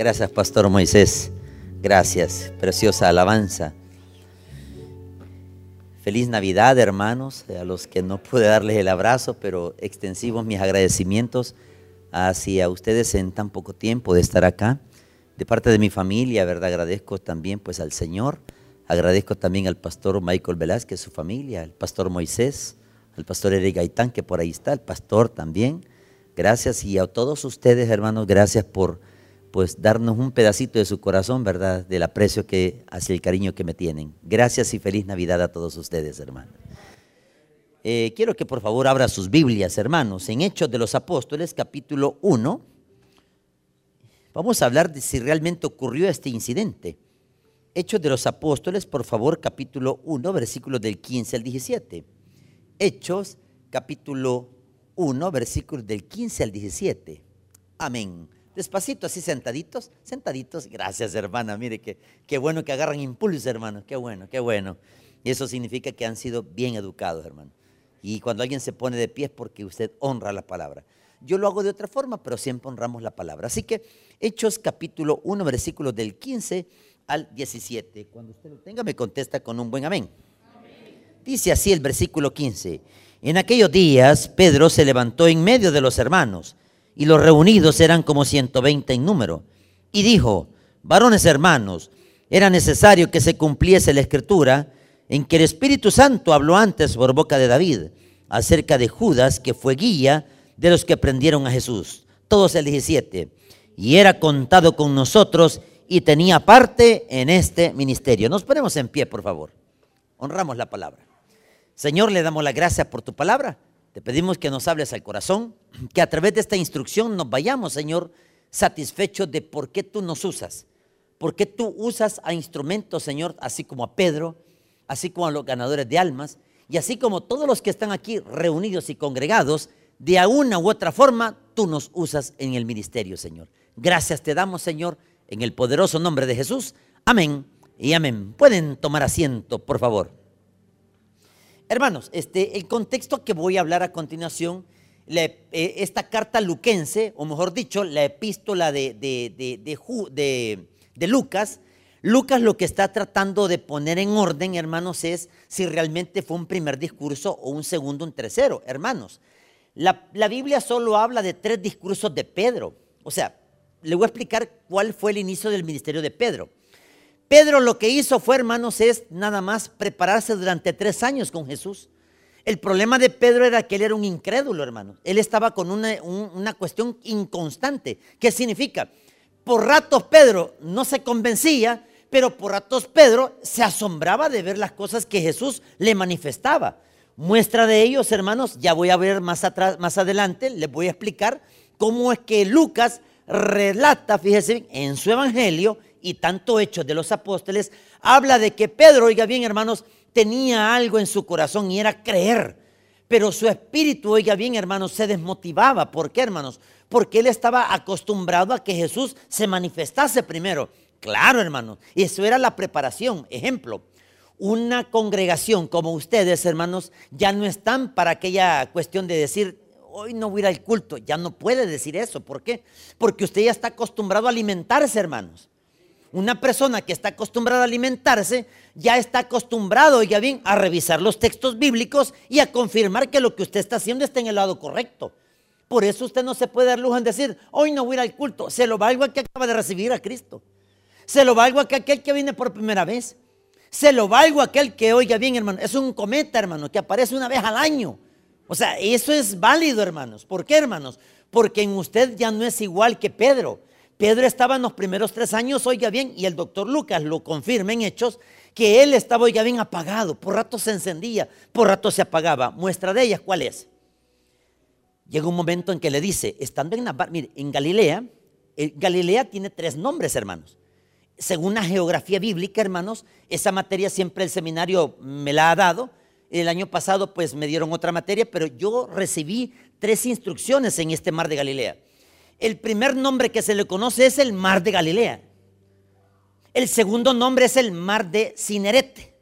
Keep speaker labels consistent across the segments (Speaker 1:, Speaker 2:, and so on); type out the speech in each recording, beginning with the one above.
Speaker 1: Gracias, Pastor Moisés. Gracias, preciosa alabanza. Feliz Navidad, hermanos, a los que no pude darles el abrazo, pero extensivos mis agradecimientos hacia ustedes en tan poco tiempo de estar acá. De parte de mi familia, ¿verdad? Agradezco también pues al Señor, agradezco también al pastor Michael Velázquez, su familia, al pastor Moisés, al pastor Eric Gaitán, que por ahí está, el pastor también. Gracias y a todos ustedes, hermanos, gracias por pues darnos un pedacito de su corazón, ¿verdad? Del aprecio que hacia el cariño que me tienen. Gracias y feliz Navidad a todos ustedes, hermanos. Eh, quiero que por favor abra sus Biblias, hermanos, en Hechos de los Apóstoles, capítulo 1. Vamos a hablar de si realmente ocurrió este incidente. Hechos de los Apóstoles, por favor, capítulo 1, versículos del 15 al 17. Hechos, capítulo 1, versículos del 15 al 17. Amén. Despacito, así sentaditos, sentaditos. Gracias, hermana. Mire que qué bueno que agarran impulso, hermano. Qué bueno, qué bueno. Y eso significa que han sido bien educados, hermano. Y cuando alguien se pone de pie es porque usted honra la palabra. Yo lo hago de otra forma, pero siempre honramos la palabra. Así que Hechos capítulo 1, versículos del 15 al 17. Cuando usted lo tenga, me contesta con un buen amén. Dice así el versículo 15. En aquellos días Pedro se levantó en medio de los hermanos, y los reunidos eran como 120 en número, y dijo, varones hermanos, era necesario que se cumpliese la escritura en que el Espíritu Santo habló antes por boca de David acerca de Judas, que fue guía de los que prendieron a Jesús. Todos el 17. Y era contado con nosotros y tenía parte en este ministerio. Nos ponemos en pie, por favor. Honramos la palabra. Señor, le damos la gracia por tu palabra. Te pedimos que nos hables al corazón, que a través de esta instrucción nos vayamos, Señor, satisfechos de por qué tú nos usas. Por qué tú usas a instrumentos, Señor, así como a Pedro, así como a los ganadores de almas, y así como todos los que están aquí reunidos y congregados, de una u otra forma, tú nos usas en el ministerio, Señor. Gracias te damos, Señor, en el poderoso nombre de Jesús. Amén y amén. Pueden tomar asiento, por favor. Hermanos, este, el contexto que voy a hablar a continuación, eh, esta carta luquense, o mejor dicho, la epístola de, de, de Lucas, Lucas lo que está tratando de poner en orden, hermanos, es si realmente fue un primer discurso o un segundo, un tercero. Hermanos, la, la, Biblia solo habla de tres discursos de Pedro. O sea, le voy a explicar cuál fue el inicio del ministerio de Pedro. Pedro lo que hizo fue, hermanos, es nada más prepararse durante tres años con Jesús. El problema de Pedro era que él era un incrédulo, hermanos. Él estaba con una, una cuestión inconstante. ¿Qué significa? Por ratos Pedro no se convencía pero por ratos Pedro se asombraba de ver las cosas que Jesús le manifestaba. Muestra de ellos, hermanos, ya voy a ver más atrás, más adelante, les voy a explicar cómo es que Lucas relata, fíjense, en su evangelio y tanto hechos de los apóstoles, habla de que Pedro, oiga bien, hermanos, tenía algo en su corazón y era creer. Pero su espíritu, oiga bien, hermanos, se desmotivaba. ¿Por qué, hermanos? Porque él estaba acostumbrado a que Jesús se manifestase primero. Claro, hermano. Y eso era la preparación. Ejemplo, una congregación como ustedes, hermanos, ya no están para aquella cuestión de decir, hoy no voy a ir al culto. Ya no puede decir eso. ¿Por qué? Porque usted ya está acostumbrado a alimentarse, hermanos. Una persona que está acostumbrada a alimentarse ya está acostumbrado, oiga bien, a revisar los textos bíblicos y a confirmar que lo que usted está haciendo está en el lado correcto. Por eso usted no se puede dar lujo en decir, hoy no voy a ir al culto. Se lo valgo a que acaba de recibir a Cristo. Se lo valgo a aquel que viene por primera vez. Se lo valgo a aquel que, oiga bien, hermano, es un cometa, hermano, que aparece una vez al año. O sea, eso es válido, hermanos. ¿Por qué, hermanos? Porque en usted ya no es igual que Pedro. Pedro estaba en los primeros tres años, oiga bien, y el doctor Lucas lo confirma en hechos, que él estaba, oiga bien, apagado. Por rato se encendía, por rato se apagaba. Muestra de ellas, ¿cuál es? Llega un momento en que le dice, estando en, mire, en Galilea, eh, Galilea tiene tres nombres, hermanos según la geografía bíblica, hermanos, esa materia siempre el seminario me la ha dado. El año pasado pues me dieron otra materia, pero yo recibí tres instrucciones en este mar de Galilea. El primer nombre que se le conoce es el mar de Galilea. El segundo nombre es el mar de Cineret.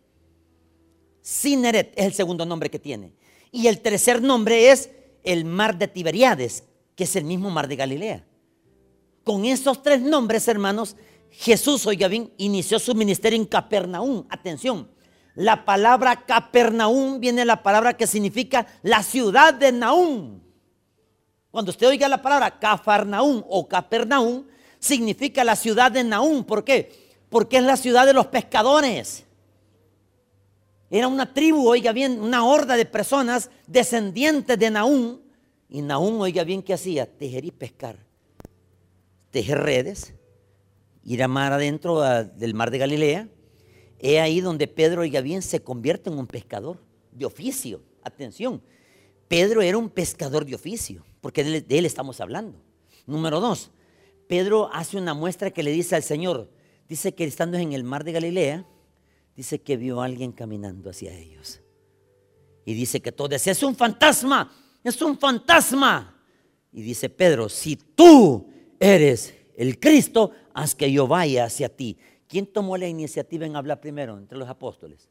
Speaker 1: Cineret es el segundo nombre que tiene. Y el tercer nombre es el mar de Tiberiades, que es el mismo mar de Galilea. Con esos tres nombres, hermanos, Jesús, oiga bien, inició su ministerio en Capernaum. Atención, la palabra Capernaum viene de la palabra que significa la ciudad de Naum. Cuando usted oiga la palabra Cafarnaum o Capernaum, significa la ciudad de Naum. ¿Por qué? Porque es la ciudad de los pescadores. Era una tribu, oiga bien, una horda de personas descendientes de Naum. Y Naum, oiga bien, ¿qué hacía? Tejer y pescar. Tejer redes, ir a mar adentro del mar de Galilea He ahí donde Pedro, oiga bien, se convierte en un pescador de oficio. Atención, Pedro era un pescador de oficio, porque de él, estamos hablando. Número dos, Pedro hace una muestra que le dice al Señor, dice que estando en el mar de Galilea, dice que vio a alguien caminando hacia ellos. Y dice que todo decía, es un fantasma, es un fantasma. Y dice Pedro, si tú eres el Cristo, haz que yo vaya hacia ti. ¿Quién tomó la iniciativa en hablar primero entre los apóstoles?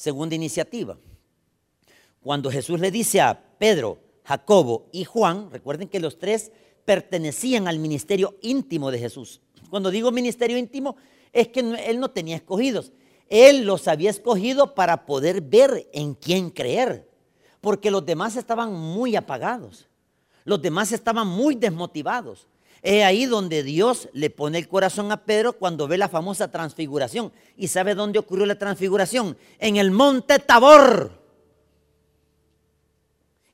Speaker 1: Segunda iniciativa. Cuando Jesús le dice a Pedro, Jacobo y Juan, recuerden que los tres pertenecían al ministerio íntimo de Jesús. Cuando digo ministerio íntimo, es que él no tenía escogidos. Él los había escogido para poder ver en quién creer. Porque los demás estaban muy apagados. Los demás estaban muy desmotivados. Es ahí donde Dios le pone el corazón a Pedro cuando ve la famosa transfiguración. ¿Y sabe dónde ocurrió la transfiguración? En el monte Tabor.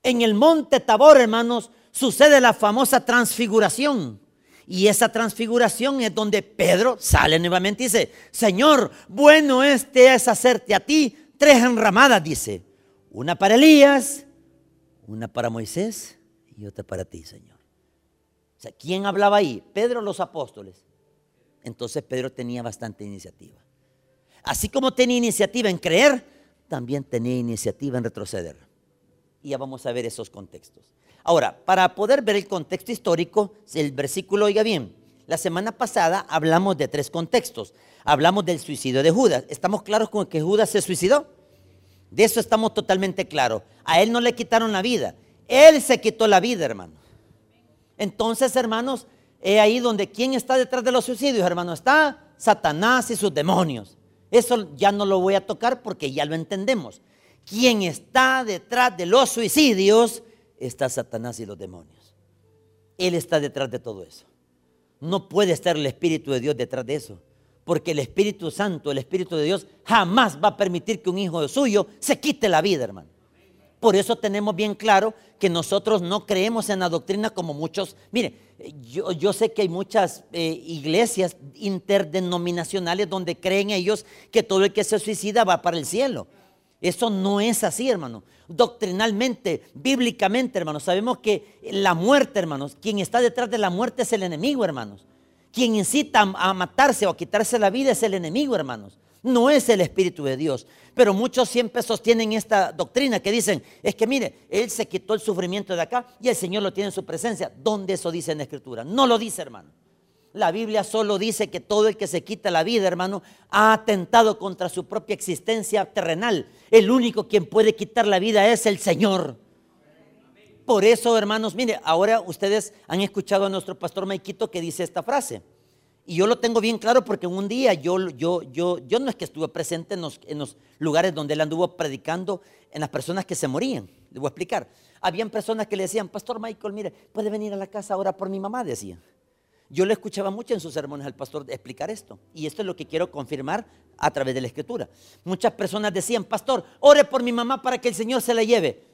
Speaker 1: En el monte Tabor, hermanos, sucede la famosa transfiguración. Y esa transfiguración es donde Pedro sale nuevamente y dice, Señor, bueno este es hacerte a ti tres enramadas, dice. Una para Elías, una para Moisés y otra para ti, Señor. O sea, ¿quién hablaba ahí? Pedro los apóstoles. Entonces Pedro tenía bastante iniciativa. Así como tenía iniciativa en creer, también tenía iniciativa en retroceder. Y ya vamos a ver esos contextos. Ahora, para poder ver el contexto histórico, el versículo oiga bien. La semana pasada hablamos de tres contextos. Hablamos del suicidio de Judas. ¿Estamos claros con que Judas se suicidó? De eso estamos totalmente claros. A él no le quitaron la vida. Él se quitó la vida, hermano. Entonces, hermanos, es ahí donde quién está detrás de los suicidios, hermano, está Satanás y sus demonios. Eso ya no lo voy a tocar porque ya lo entendemos. Quien está detrás de los suicidios está Satanás y los demonios. Él está detrás de todo eso. No puede estar el Espíritu de Dios detrás de eso. Porque el Espíritu Santo, el Espíritu de Dios, jamás va a permitir que un hijo suyo se quite la vida, hermano. Por eso tenemos bien claro que nosotros no creemos en la doctrina como muchos. Mire, yo, yo sé que hay muchas eh, iglesias interdenominacionales donde creen ellos que todo el que se suicida va para el cielo. Eso no es así, hermano. Doctrinalmente, bíblicamente, hermanos, sabemos que la muerte, hermanos, quien está detrás de la muerte es el enemigo, hermanos. Quien incita a matarse o a quitarse la vida es el enemigo, hermanos no es el Espíritu de Dios. Pero muchos siempre sostienen esta doctrina que dicen, es que mire, Él se quitó el sufrimiento de acá y el Señor lo tiene en su presencia. ¿Dónde eso dice en la Escritura? No lo dice, hermano. La Biblia solo dice que todo el que se quita la vida, hermano, ha atentado contra su propia existencia terrenal. El único quien puede quitar la vida es el Señor. Por eso, hermanos, mire, ahora ustedes han escuchado a nuestro pastor Maikito que dice esta frase. Y yo lo tengo bien claro porque un día yo, yo, yo, yo no es que estuve presente en los, en los lugares donde él anduvo predicando en las personas que se morían. Le voy a explicar. Habían personas que le decían, Pastor Michael, mire, puede venir a la casa ahora por mi mamá, decía. Yo le escuchaba mucho en sus sermones al pastor explicar esto. Y esto es lo que quiero confirmar a través de la escritura. Muchas personas decían, Pastor, ore por mi mamá para que el Señor se la lleve.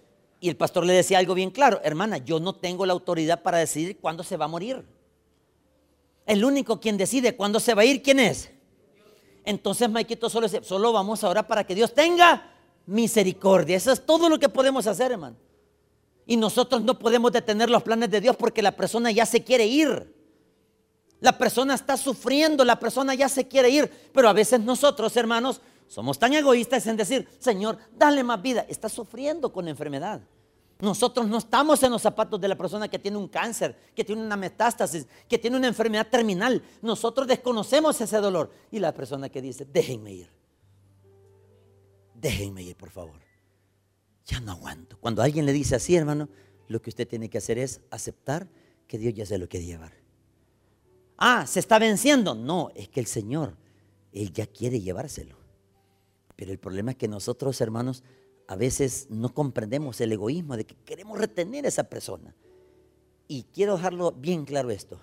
Speaker 1: Y el pastor le decía algo bien claro, hermana, yo no tengo la autoridad para decidir cuándo se va a morir. El único quien decide cuándo se va a ir, ¿quién es? Entonces Maikito solo solo vamos ahora para que Dios tenga misericordia. Eso es todo lo que podemos hacer, hermano. Y nosotros no podemos detener los planes de Dios porque la persona ya se quiere ir. La persona está sufriendo, la persona ya se quiere ir. Pero a veces nosotros, hermanos, somos tan egoístas en decir, Señor, dale más vida. Está sufriendo con enfermedad. Nosotros no estamos en los zapatos de la persona que tiene un cáncer, que tiene una metástasis, que tiene una enfermedad terminal. Nosotros desconocemos ese dolor. Y la persona que dice, déjenme ir. Déjenme ir, por favor. Ya no aguanto. Cuando alguien le dice así, hermano, lo que usted tiene que hacer es aceptar que Dios ya se lo quiere llevar. Ah, se está venciendo. No, es que el Señor, Él ya quiere llevárselo. Pero el problema es que nosotros, hermanos, a veces no comprendemos el egoísmo de que queremos retener a esa persona. Y quiero dejarlo bien claro esto.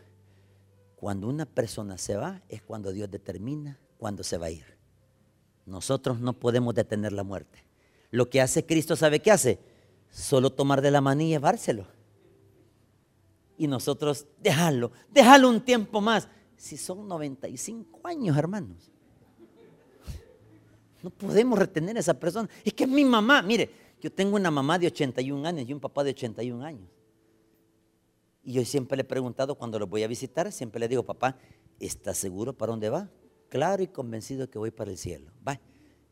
Speaker 1: Cuando una persona se va es cuando Dios determina cuándo se va a ir. Nosotros no podemos detener la muerte. Lo que hace Cristo, ¿sabe qué hace? Solo tomar de la mano y llevárselo. Y nosotros dejarlo, dejarlo un tiempo más. Si son 95 años, hermanos. No podemos retener a esa persona. Es que es mi mamá. Mire, yo tengo una mamá de 81 años y un papá de 81 años. Y yo siempre le he preguntado cuando los voy a visitar, siempre le digo, papá, ¿estás seguro para dónde va? Claro y convencido que voy para el cielo. Va.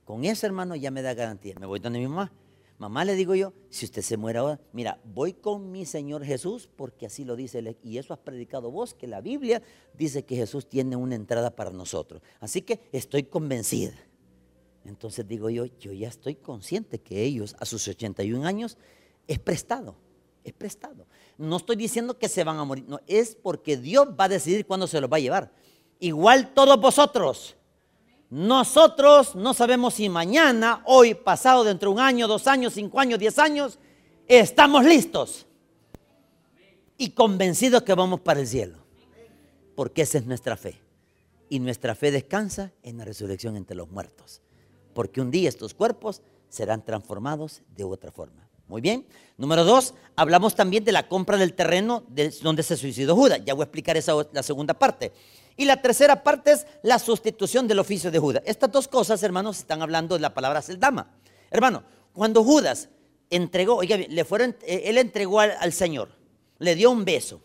Speaker 1: Con eso, hermano, ya me da garantía. Me voy donde mi mamá. Mamá, le digo yo, si usted se muere ahora, mira, voy con mi Señor Jesús, porque así lo dice y eso has predicado vos, que la Biblia dice que Jesús tiene una entrada para nosotros. Así que estoy convencida. Entonces digo yo, yo ya estoy consciente que ellos a sus 81 años es prestado, es prestado. No estoy diciendo que se van a morir, no, es porque Dios va a decidir cuándo se los va a llevar. Igual todos vosotros. Nosotros no sabemos si mañana, hoy, pasado, dentro de un año, dos años, cinco años, diez años, estamos listos y convencidos que vamos para el cielo. Porque esa es nuestra fe. Y nuestra fe descansa en la resurrección entre los muertos porque un día estos cuerpos serán transformados de otra forma. Muy bien. Número dos, hablamos también de la compra del terreno donde se suicidó Judas. Ya voy a explicar esa, la segunda parte. Y la tercera parte es la sustitución del oficio de Judas. Estas dos cosas, hermanos, están hablando de la palabra seldama. Hermano, cuando Judas entregó, oiga, le fueron, eh, él entregó al, al Señor, le dio un beso.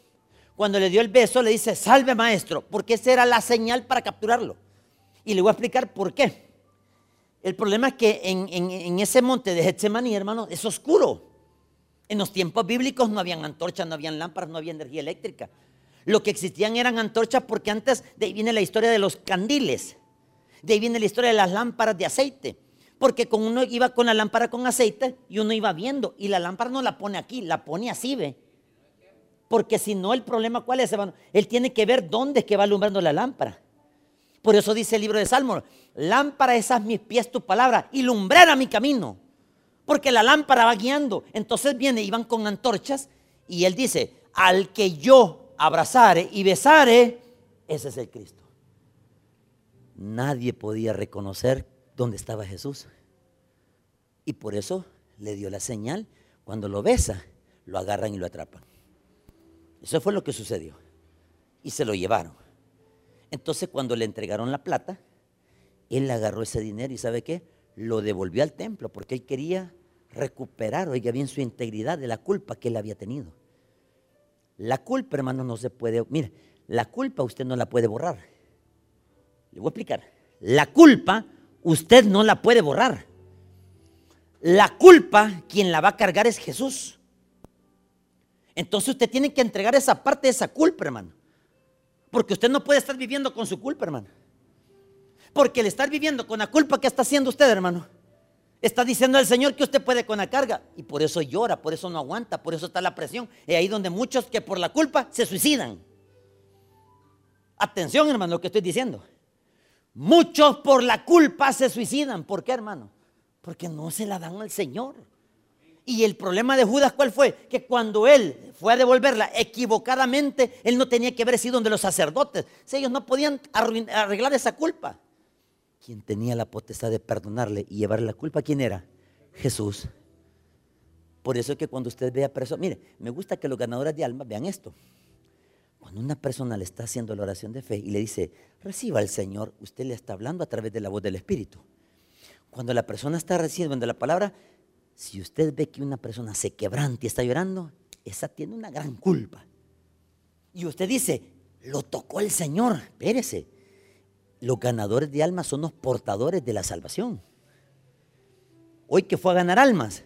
Speaker 1: Cuando le dio el beso, le dice, salve maestro, porque esa era la señal para capturarlo. Y le voy a explicar por qué. El problema es que en, ese monte de Getsemaní, hermano, es oscuro. En los tiempos bíblicos no habían antorchas, no habían lámparas, no había energía eléctrica. Lo que existían eran antorchas porque antes de ahí viene la historia de los candiles. De ahí viene la historia de las lámparas de aceite. Porque con uno iba con la lámpara con aceite y uno iba viendo. Y la lámpara no la pone aquí, la pone así, ve. Porque si no, el problema cuál es. Él tiene que ver dónde es que va alumbrando la lámpara. Por eso dice el libro de Salmos, lámpara esas mis pies tu palabra y lumbrera mi camino. Porque la lámpara va guiando. Entonces viene y van con antorchas y él dice, al que yo abrazare y besare, ese es el Cristo. Nadie podía reconocer dónde estaba Jesús. Y por eso le dio la señal. Cuando lo besa, lo agarran y lo atrapan. Eso fue lo que sucedió. Y se lo llevaron. Entonces cuando le entregaron la plata, él agarró ese dinero y ¿sabe qué? Lo devolvió al templo porque él quería recuperar, oiga bien, su integridad de la culpa que él había tenido. La culpa, hermano, no se puede, mire, la culpa usted no la puede borrar. Le voy a explicar. La culpa usted no la puede borrar. La culpa, quien la va a cargar es Jesús. Entonces usted tiene que entregar esa parte de esa culpa, hermano. Porque usted no puede estar viviendo con su culpa, hermano. Porque el estar viviendo con la culpa que está haciendo usted, hermano, está diciendo al Señor que usted puede con la carga. Y por eso llora, por eso no aguanta, por eso está la presión. Y ahí donde muchos que por la culpa se suicidan. Atención, hermano, lo que estoy diciendo. Muchos por la culpa se suicidan. ¿Por qué, hermano? Porque no se la dan al Señor. Y el problema de Judas, ¿cuál fue? Que cuando él fue a devolverla equivocadamente, él no tenía que haber sido donde los sacerdotes. Si ellos no podían arreglar esa culpa. Quien tenía la potestad de perdonarle y llevarle la culpa, ¿quién era? Jesús. Por eso es que cuando usted ve a personas, mire, me gusta que los ganadores de alma vean esto. Cuando una persona le está haciendo la oración de fe y le dice, reciba al Señor, usted le está hablando a través de la voz del Espíritu. Cuando la persona está recibiendo la palabra, si usted ve que una persona se quebranta y está llorando, esa tiene una gran culpa. Y usted dice, lo tocó el Señor. Espérese. Los ganadores de almas son los portadores de la salvación. Hoy que fue a ganar almas,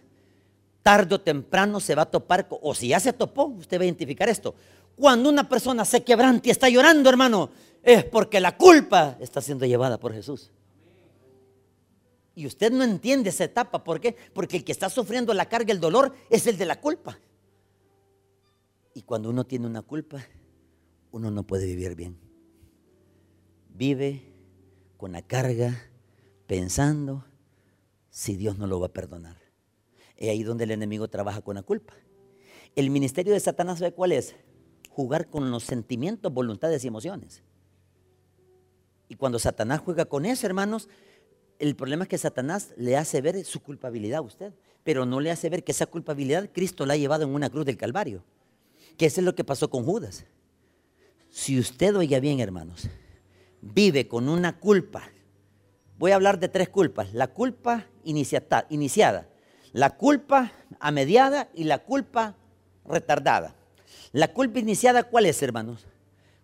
Speaker 1: tarde o temprano se va a topar, o si ya se topó, usted va a identificar esto. Cuando una persona se quebranta y está llorando, hermano, es porque la culpa está siendo llevada por Jesús. Y usted no entiende esa etapa. ¿Por qué? Porque el que está sufriendo la carga, el dolor, es el de la culpa. Y cuando uno tiene una culpa, uno no puede vivir bien. Vive con la carga, pensando si Dios no lo va a perdonar. Es ahí donde el enemigo trabaja con la culpa. El ministerio de Satanás, ¿sabe cuál es? Jugar con los sentimientos, voluntades y emociones. Y cuando Satanás juega con eso, hermanos, el problema es que Satanás le hace ver su culpabilidad a usted, pero no le hace ver que esa culpabilidad Cristo la ha llevado en una cruz del Calvario. Que eso es lo que pasó con Judas. Si usted oiga bien, hermanos, vive con una culpa, voy a hablar de tres culpas. La culpa iniciada, la culpa a mediada y la culpa retardada. La culpa iniciada, ¿cuál es, hermanos?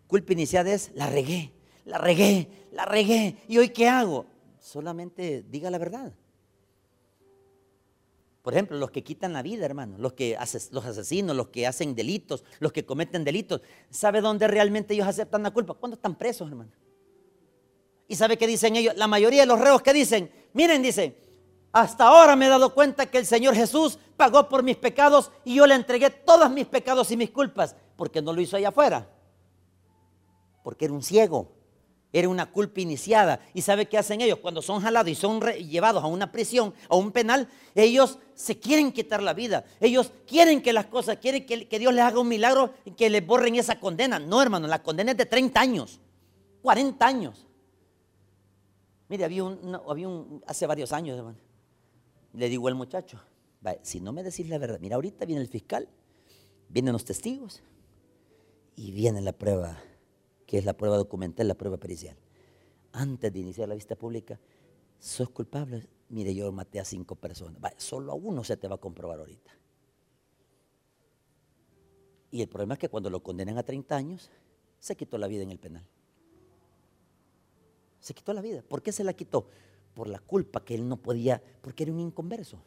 Speaker 1: Culpa iniciada es, la regué, la regué, la regué. ¿Y hoy qué hago? Solamente diga la verdad. Por ejemplo, los que quitan la vida, hermanos, los que los asesinos, los que hacen delitos, los que cometen delitos, ¿sabe dónde realmente ellos aceptan la culpa? Cuando están presos, hermano. ¿Y sabe qué dicen ellos? La mayoría de los reos que dicen, miren, dice, hasta ahora me he dado cuenta que el Señor Jesús pagó por mis pecados y yo le entregué todos mis pecados y mis culpas, porque no lo hizo allá afuera, porque era un ciego, era una culpa iniciada. ¿Y sabe qué hacen ellos? Cuando son jalados y son llevados a una prisión, a un penal, ellos se quieren quitar la vida. Ellos quieren que las cosas, quieren que, que Dios les haga un milagro y que les borren esa condena. No, hermano, la condena es de 30 años, 40 años. Mire, había un, había un hace varios años. Le digo al muchacho, si no me decís la verdad, mira, ahorita viene el fiscal, vienen los testigos y viene la prueba que es la prueba documental, la prueba pericial. Antes de iniciar la vista pública, sos culpable. Mire, yo maté a cinco personas. solo a uno se te va a comprobar ahorita. Y el problema es que cuando lo condenan a 30 años, se quitó la vida en el penal. Se quitó la vida. ¿Por qué se la quitó? Por la culpa que él no podía, porque era un inconverso.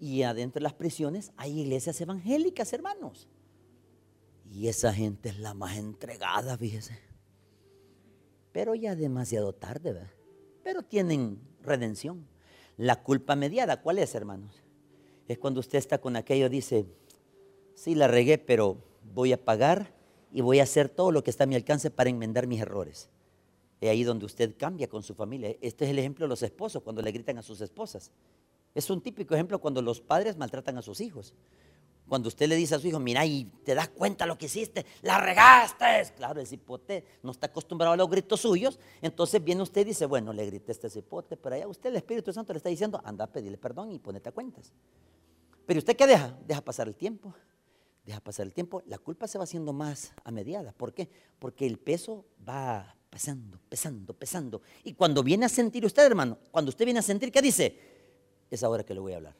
Speaker 1: Y adentro de las prisiones hay iglesias evangélicas, hermanos. Y esa gente es la más entregada, fíjese. Pero ya demasiado tarde, ¿verdad? Pero tienen redención. La culpa mediada, ¿cuál es, hermanos? Es cuando usted está con aquello, dice, sí, la regué, pero voy a pagar y voy a hacer todo lo que está a mi alcance para enmendar mis errores. Es ahí donde usted cambia con su familia. Este es el ejemplo de los esposos, cuando le gritan a sus esposas. Es un típico ejemplo cuando los padres maltratan a sus hijos. Cuando usted le dice a su hijo, mira, y te das cuenta lo que hiciste, la regaste. Claro, el cipote no está acostumbrado a los gritos suyos. Entonces viene usted y dice, bueno, le grité a este cipote, pero allá usted, el Espíritu Santo, le está diciendo, anda a pedirle perdón y ponete a cuentas. Pero usted qué deja? Deja pasar el tiempo. Deja pasar el tiempo. La culpa se va haciendo más a mediada. ¿Por qué? Porque el peso va pesando, pesando, pesando. Y cuando viene a sentir usted, hermano, cuando usted viene a sentir, ¿qué dice? Es ahora que le voy a hablar.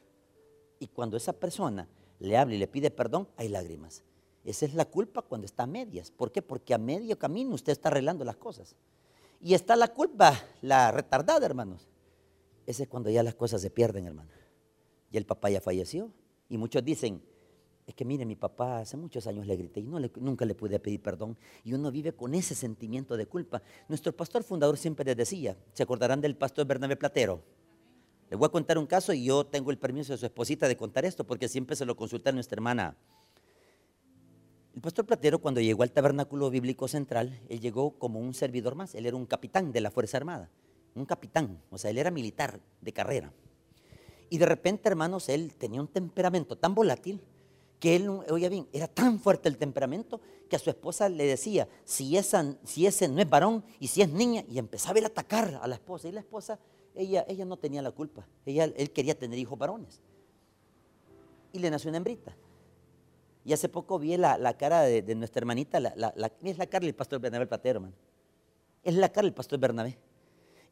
Speaker 1: Y cuando esa persona le habla y le pide perdón, hay lágrimas. Esa es la culpa cuando está a medias. ¿Por qué? Porque a medio camino usted está arreglando las cosas. Y está la culpa, la retardada, hermanos. Ese es cuando ya las cosas se pierden, hermano. Y el papá ya falleció. Y muchos dicen, es que mire, mi papá hace muchos años le grité y no nunca le pude pedir perdón. Y uno vive con ese sentimiento de culpa. Nuestro pastor fundador siempre le decía, ¿se acordarán del pastor Bernabé Platero? Les voy a contar un caso y yo tengo el permiso de su esposita de contar esto porque siempre se lo consulta a nuestra hermana. El pastor Platero cuando llegó al tabernáculo bíblico central, él llegó como un servidor más, él era un capitán de la Fuerza Armada, un capitán, o sea, él era militar de carrera. Y de repente, hermanos, él tenía un temperamento tan volátil que él, oye bien, era tan fuerte el temperamento que a su esposa le decía, si, esa, si ese no es varón y si es niña, y empezaba a atacar a la esposa. Y la esposa ella, ella no tenía la culpa. Ella, él quería tener hijos varones. Y le nació una hembrita. Y hace poco vi la, cara de, nuestra hermanita, la, es la cara del pastor Bernabé Platero. Es la cara del pastor Bernabé.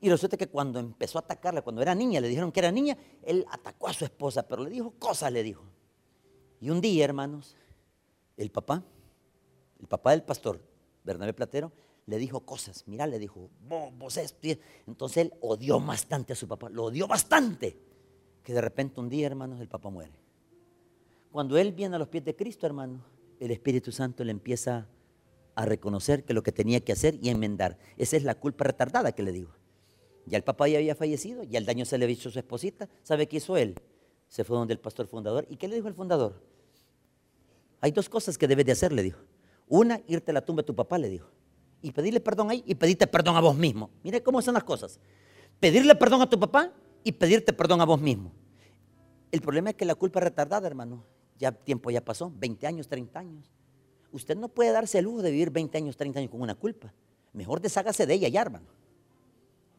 Speaker 1: Y resulta que cuando empezó a atacarla, cuando era niña, le dijeron que era niña, él atacó a su esposa, pero le dijo cosas, le dijo. Y un día, hermanos, el papá, el papá del pastor Bernabé Platero, le dijo cosas. Mira, le dijo, vos, esto. Entonces él odió bastante a su papá, lo odió bastante. Que de repente un día, hermanos, el papá muere. Cuando él viene a los pies de Cristo, hermano, el Espíritu Santo le empieza a reconocer que lo que tenía que hacer y enmendar. Esa es la culpa retardada que le digo. Ya el papá ya había fallecido, ya el daño se le había hecho a su esposita. ¿Sabe qué hizo él? Se fue donde el pastor fundador. ¿Y qué le dijo el fundador? Hay dos cosas que debes de hacer, le dijo. Una, irte a la tumba de tu papá, le dijo. Y pedirle perdón ahí y pedirte perdón a vos mismo. Mire cómo son las cosas. Pedirle perdón a tu papá y pedirte perdón a vos mismo. El problema es que la culpa es retardada, hermano. Ya tiempo ya pasó, 20 años, 30 años. Usted no puede darse el lujo de vivir 20 años, 30 años con una culpa. Mejor deshágase de ella ya, hermano.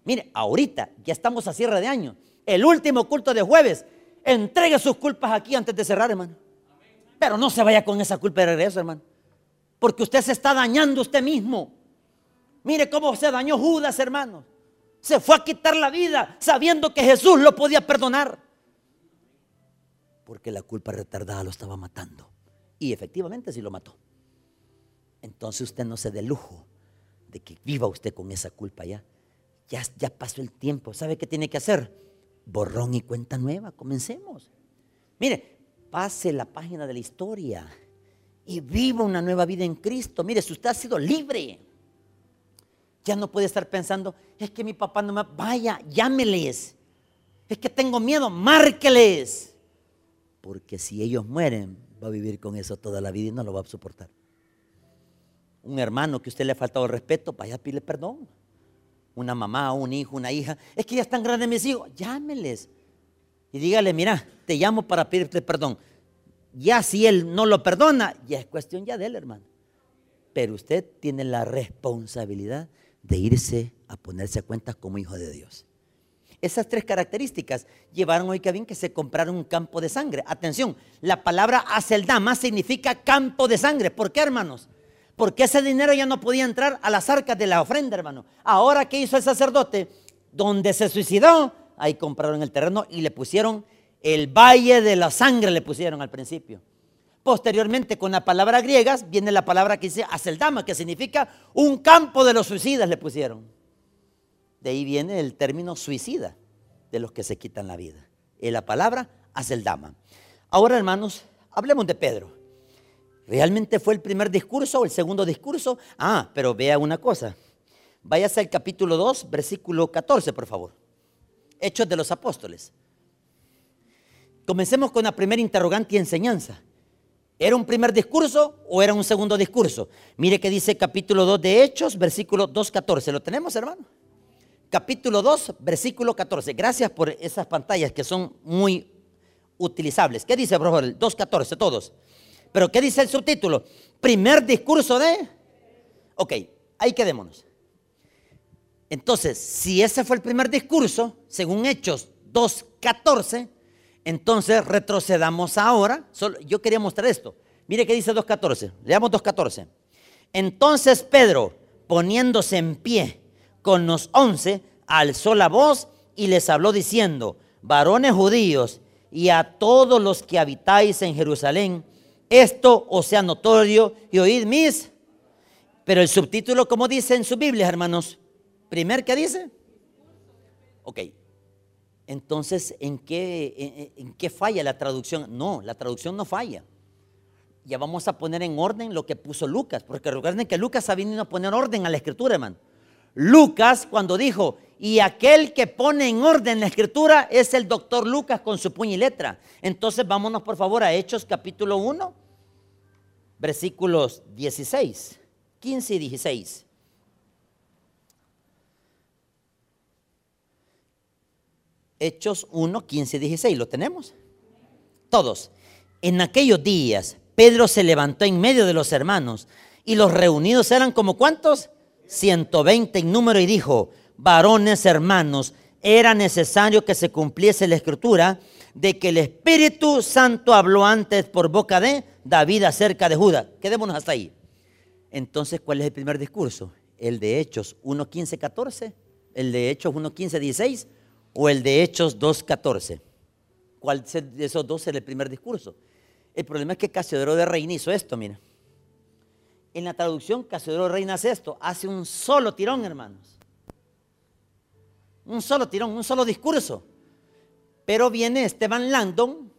Speaker 1: Mire, ahorita ya estamos a cierre de año. El último culto de jueves. Entregue sus culpas aquí antes de cerrar, hermano. Pero no se vaya con esa culpa de regreso, hermano. Porque usted se está dañando usted mismo. Mire cómo se dañó Judas, hermano. Se fue a quitar la vida sabiendo que Jesús lo podía perdonar. Porque la culpa retardada lo estaba matando. Y efectivamente sí lo mató. Entonces usted no se dé lujo de que viva usted con esa culpa ya. Ya, ya pasó el tiempo. ¿Sabe qué tiene que hacer? Borrón y cuenta nueva. Comencemos. Mire, pase la página de la historia y viva una nueva vida en Cristo. Mire, si usted ha sido libre, ya no puede estar pensando, es que mi papá no me... Vaya, llámeles. Es que tengo miedo, márqueles. Porque si ellos mueren, va a vivir con eso toda la vida y no lo va a soportar. Un hermano que usted le ha faltado el respeto, vaya a pedirle perdón. Una mamá, un hijo, una hija. Es que ya están grandes mis hijos, llámeles. Y dígale, mira, te llamo para pedirte perdón. Ya si él no lo perdona, ya es cuestión ya de él, hermano. Pero usted tiene la responsabilidad de irse a ponerse a cuenta como hijo de Dios. Esas tres características llevaron hoy que bien que se compraron un campo de sangre. Atención, la palabra aceldama significa campo de sangre. ¿Por qué, hermanos? Porque ese dinero ya no podía entrar a las arcas de la ofrenda, hermano. Ahora, ¿qué hizo el sacerdote? Donde se suicidó, ahí compraron el terreno y le pusieron el valle de la sangre le pusieron al principio. Posteriormente, con la palabra griega, viene la palabra que dice aceldama, que significa un campo de los suicidas le pusieron. De ahí viene el término suicida, de los que se quitan la vida. Y la palabra aceldama. Ahora, hermanos, hablemos de Pedro. ¿Realmente fue el primer discurso o el segundo discurso? Ah, pero vea una cosa. Váyase al capítulo 2, versículo 14, por favor. Hechos de los Apóstoles. Comencemos con la primera interrogante y enseñanza. ¿Era un primer discurso o era un segundo discurso? Mire que dice capítulo 2 de Hechos, versículo 2.14. ¿Lo tenemos, hermano? Capítulo 2, versículo 14. Gracias por esas pantallas que son muy utilizables. ¿Qué dice, por favor? 2.14, todos. Pero ¿qué dice el subtítulo? Primer discurso de... Ok, ahí quedémonos. Entonces, si ese fue el primer discurso, según Hechos 2.14, entonces retrocedamos ahora. Solo, yo quería mostrar esto. Mire qué dice 2.14. Leamos 2.14. Entonces Pedro, poniéndose en pie con los once, alzó la voz y les habló diciendo, varones judíos y a todos los que habitáis en Jerusalén, esto os sea notorio y oíd mis. Pero el subtítulo, como dice en su Biblia, hermanos, primer, ¿qué dice? Ok, entonces, ¿en qué, en, qué falla la traducción? No, la traducción no falla. Ya vamos a poner en orden lo que puso Lucas, porque recuerden que Lucas ha venido a poner orden a la escritura, hermano. Lucas, cuando dijo, y aquel que pone en orden la escritura es el doctor Lucas con su puño y letra. Entonces, vámonos por favor a Hechos capítulo 1, versículos 16, 15 y 16. Hechos 1, 15, 16. ¿Lo tenemos? Todos. En aquellos días, Pedro se levantó en medio de los hermanos y los reunidos eran como cuántos? 120 en número y dijo, varones hermanos, era necesario que se cumpliese la escritura de que el Espíritu Santo habló antes por boca de David acerca de Judas. Quedémonos hasta ahí. Entonces, ¿cuál es el primer discurso? El de Hechos 1, 15, 14, el de Hechos 1, 15, 16 o el de Hechos 2.14. ¿Cuál de esos dos es el primer discurso? El problema es que Casiodoro de Reina hizo esto, mira. En la traducción, Casiodoro de Reina hace esto, hace un solo tirón, hermanos. Un solo tirón, un solo discurso. Pero viene Esteban Landon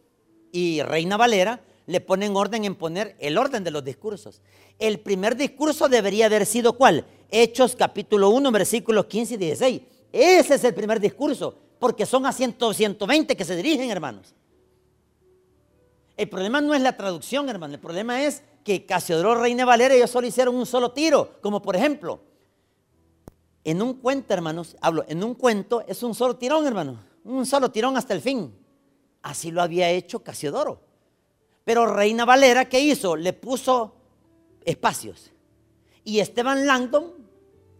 Speaker 1: y Reina Valera le ponen orden en poner el orden de los discursos. El primer discurso debería haber sido ¿cuál? Hechos capítulo 1, versículos 15 y 16. Ese es el primer discurso porque son a 100, 120 que se dirigen, hermanos. El problema no es la traducción, hermano. El problema es que Casiodoro, Reina Valera, ellos solo hicieron un solo tiro. Como por ejemplo, en un cuento, hermanos, hablo, en un cuento es un solo tirón, hermano. Un solo tirón hasta el fin. Así lo había hecho Casiodoro. Pero Reina Valera, ¿qué hizo? Le puso espacios. Y Esteban Langdon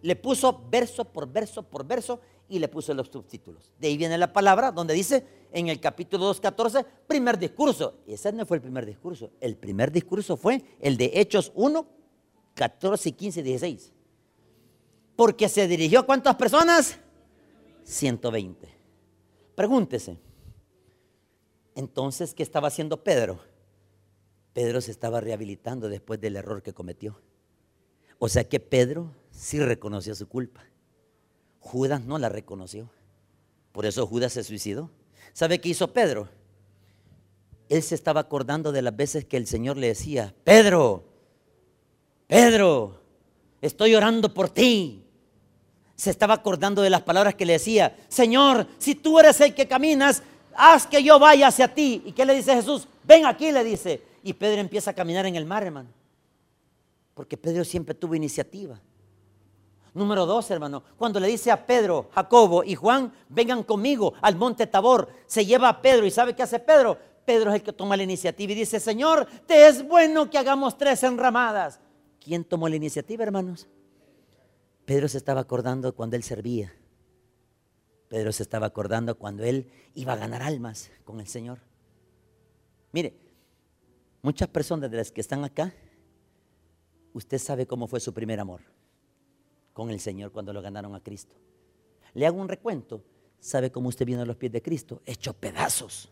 Speaker 1: le puso verso por verso por verso y le puso los subtítulos. De ahí viene la palabra donde dice en el capítulo 2.14, primer discurso. Ese no fue el primer discurso. El primer discurso fue el de Hechos 1, 14, 15 y 16. Porque se dirigió a cuántas personas? 120. Pregúntese. Entonces, ¿qué estaba haciendo Pedro? Pedro se estaba rehabilitando después del error que cometió. O sea que Pedro sí reconoció su culpa. Judas no la reconoció. Por eso Judas se suicidó. ¿Sabe qué hizo Pedro? Él se estaba acordando de las veces que el Señor le decía, Pedro, Pedro, estoy orando por ti. Se estaba acordando de las palabras que le decía, Señor, si tú eres el que caminas, haz que yo vaya hacia ti. ¿Y qué le dice Jesús? Ven aquí, le dice. Y Pedro empieza a caminar en el mar, hermano. Porque Pedro siempre tuvo iniciativa. Número dos, hermano, cuando le dice a Pedro, Jacobo y Juan, vengan conmigo al monte Tabor, se lleva a Pedro y ¿sabe qué hace Pedro? Pedro es el que toma la iniciativa y dice, Señor, te es bueno que hagamos tres enramadas. ¿Quién tomó la iniciativa, hermanos? Pedro se estaba acordando cuando él servía. Pedro se estaba acordando cuando él iba a ganar almas con el Señor. Mire, muchas personas de las que están acá, usted sabe cómo fue su primer amor con el Señor cuando lo ganaron a Cristo. Le hago un recuento. ¿Sabe cómo usted vino a los pies de Cristo? Hecho pedazos.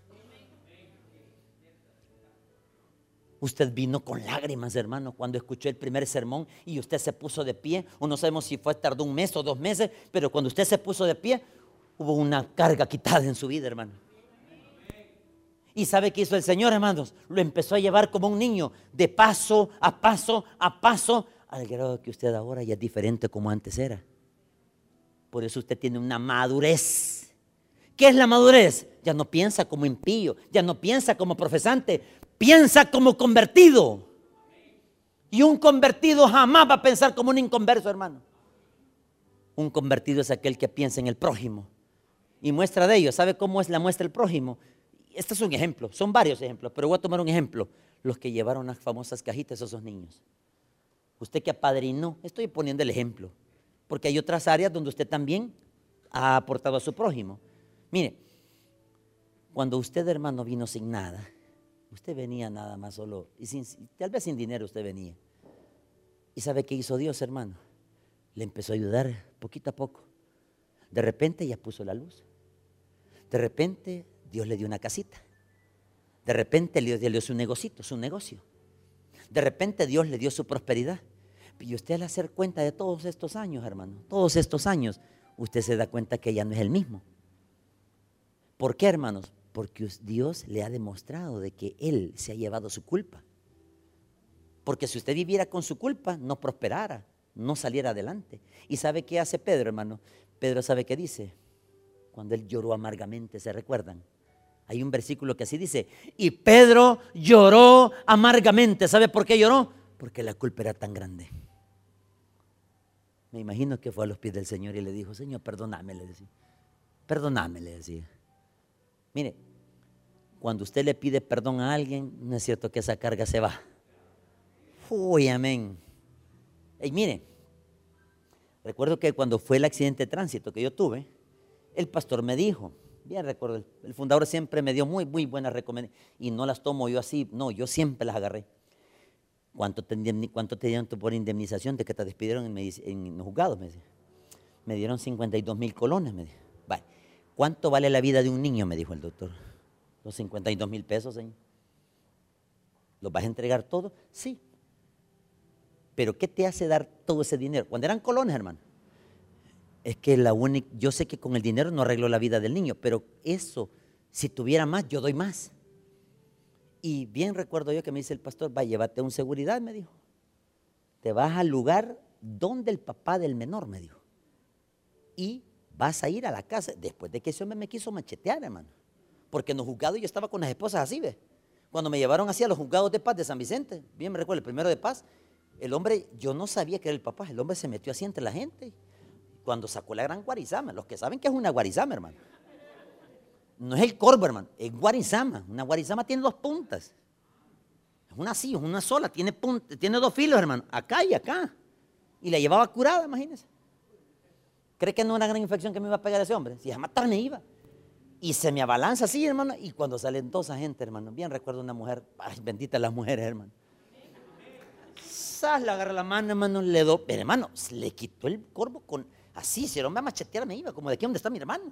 Speaker 1: Usted vino con lágrimas, hermano, cuando escuchó el primer sermón y usted se puso de pie. O no sabemos si fue tardó un mes o dos meses, pero cuando usted se puso de pie, hubo una carga quitada en su vida, hermano. ¿Y sabe qué hizo el Señor, hermanos? Lo empezó a llevar como un niño, de paso a paso a paso, al grado que usted ahora ya es diferente como antes era. Por eso usted tiene una madurez. ¿Qué es la madurez? Ya no piensa como impío, ya no piensa como profesante, piensa como convertido. Y un convertido jamás va a pensar como un inconverso, hermano. Un convertido es aquel que piensa en el prójimo. Y muestra de ello, ¿sabe cómo es la muestra del prójimo? Este es un ejemplo, son varios ejemplos, pero voy a tomar un ejemplo. Los que llevaron las famosas cajitas, esos niños usted que apadrinó, estoy poniendo el ejemplo, porque hay otras áreas donde usted también ha aportado a su prójimo. Mire, cuando usted hermano vino sin nada, usted venía nada más solo, y tal vez sin dinero usted venía. ¿Y sabe qué hizo Dios, hermano? Le empezó a ayudar poquito a poco. De repente ya puso la luz. De repente Dios le dio una casita. De repente Dios le dio su negocito, su negocio. De repente Dios le dio su prosperidad. Y usted al hacer cuenta de todos estos años, hermano, todos estos años, usted se da cuenta que ya no es el mismo. ¿Por qué, hermanos? Porque Dios le ha demostrado de que Él se ha llevado su culpa. Porque si usted viviera con su culpa, no prosperara, no saliera adelante. ¿Y sabe qué hace Pedro, hermano? Pedro sabe qué dice. Cuando él lloró amargamente, ¿se recuerdan? Hay un versículo que así dice, y Pedro lloró amargamente. ¿Sabe por qué lloró? Porque la culpa era tan grande. Me imagino que fue a los pies del Señor y le dijo, Señor, perdóname, le decía. Perdóname, le decía. Mire, cuando usted le pide perdón a alguien, no es cierto que esa carga se va. Uy, amén. Y mire, recuerdo que cuando fue el accidente de tránsito que yo tuve, el pastor me dijo, Bien recuerdo, el fundador siempre me dio muy, muy buenas recomendaciones y no las tomo yo así, no, yo siempre las agarré. ¿Cuánto te, cuánto te dieron por indemnización de que te despidieron en, en los juzgados? Me, me dieron 52 mil colones, me dijo. ¿Cuánto vale la vida de un niño? Me dijo el doctor. Los 52 mil pesos, señor. ¿Los vas a entregar todo? Sí. Pero ¿qué te hace dar todo ese dinero? Cuando eran colones, hermano es que la única, yo sé que con el dinero no arreglo la vida del niño, pero eso, si tuviera más, yo doy más. Y bien recuerdo yo que me dice el pastor, va, llévate un seguridad, me dijo. Te vas al lugar donde el papá del menor, me dijo. Y vas a ir a la casa, después de que ese hombre me quiso machetear, hermano. Porque en los juzgados yo estaba con las esposas así, ¿ves? Cuando me llevaron hacia los juzgados de paz de San Vicente, bien me recuerdo, el primero de paz, el hombre, yo no sabía que era el papá, el hombre se metió así entre la gente. Cuando sacó la gran guarizama, los que saben que es una guarizama, hermano. No es el corvo, hermano, es guarizama. Una guarizama tiene dos puntas. Es una así, es una sola, tiene, tiene dos filos, hermano, acá y acá. Y la llevaba curada, imagínense. ¿Cree que no era una gran infección que me iba a pegar ese hombre? Si jamás me iba. Y se me abalanza así, hermano. Y cuando salen dos agentes, hermano, bien recuerdo una mujer, ay, bendita las mujeres, hermano. Sas, le agarra la mano, hermano, le do, pero hermano, le quitó el corvo con, así, si el hombre a machetear me iba, como de aquí donde está mi hermano.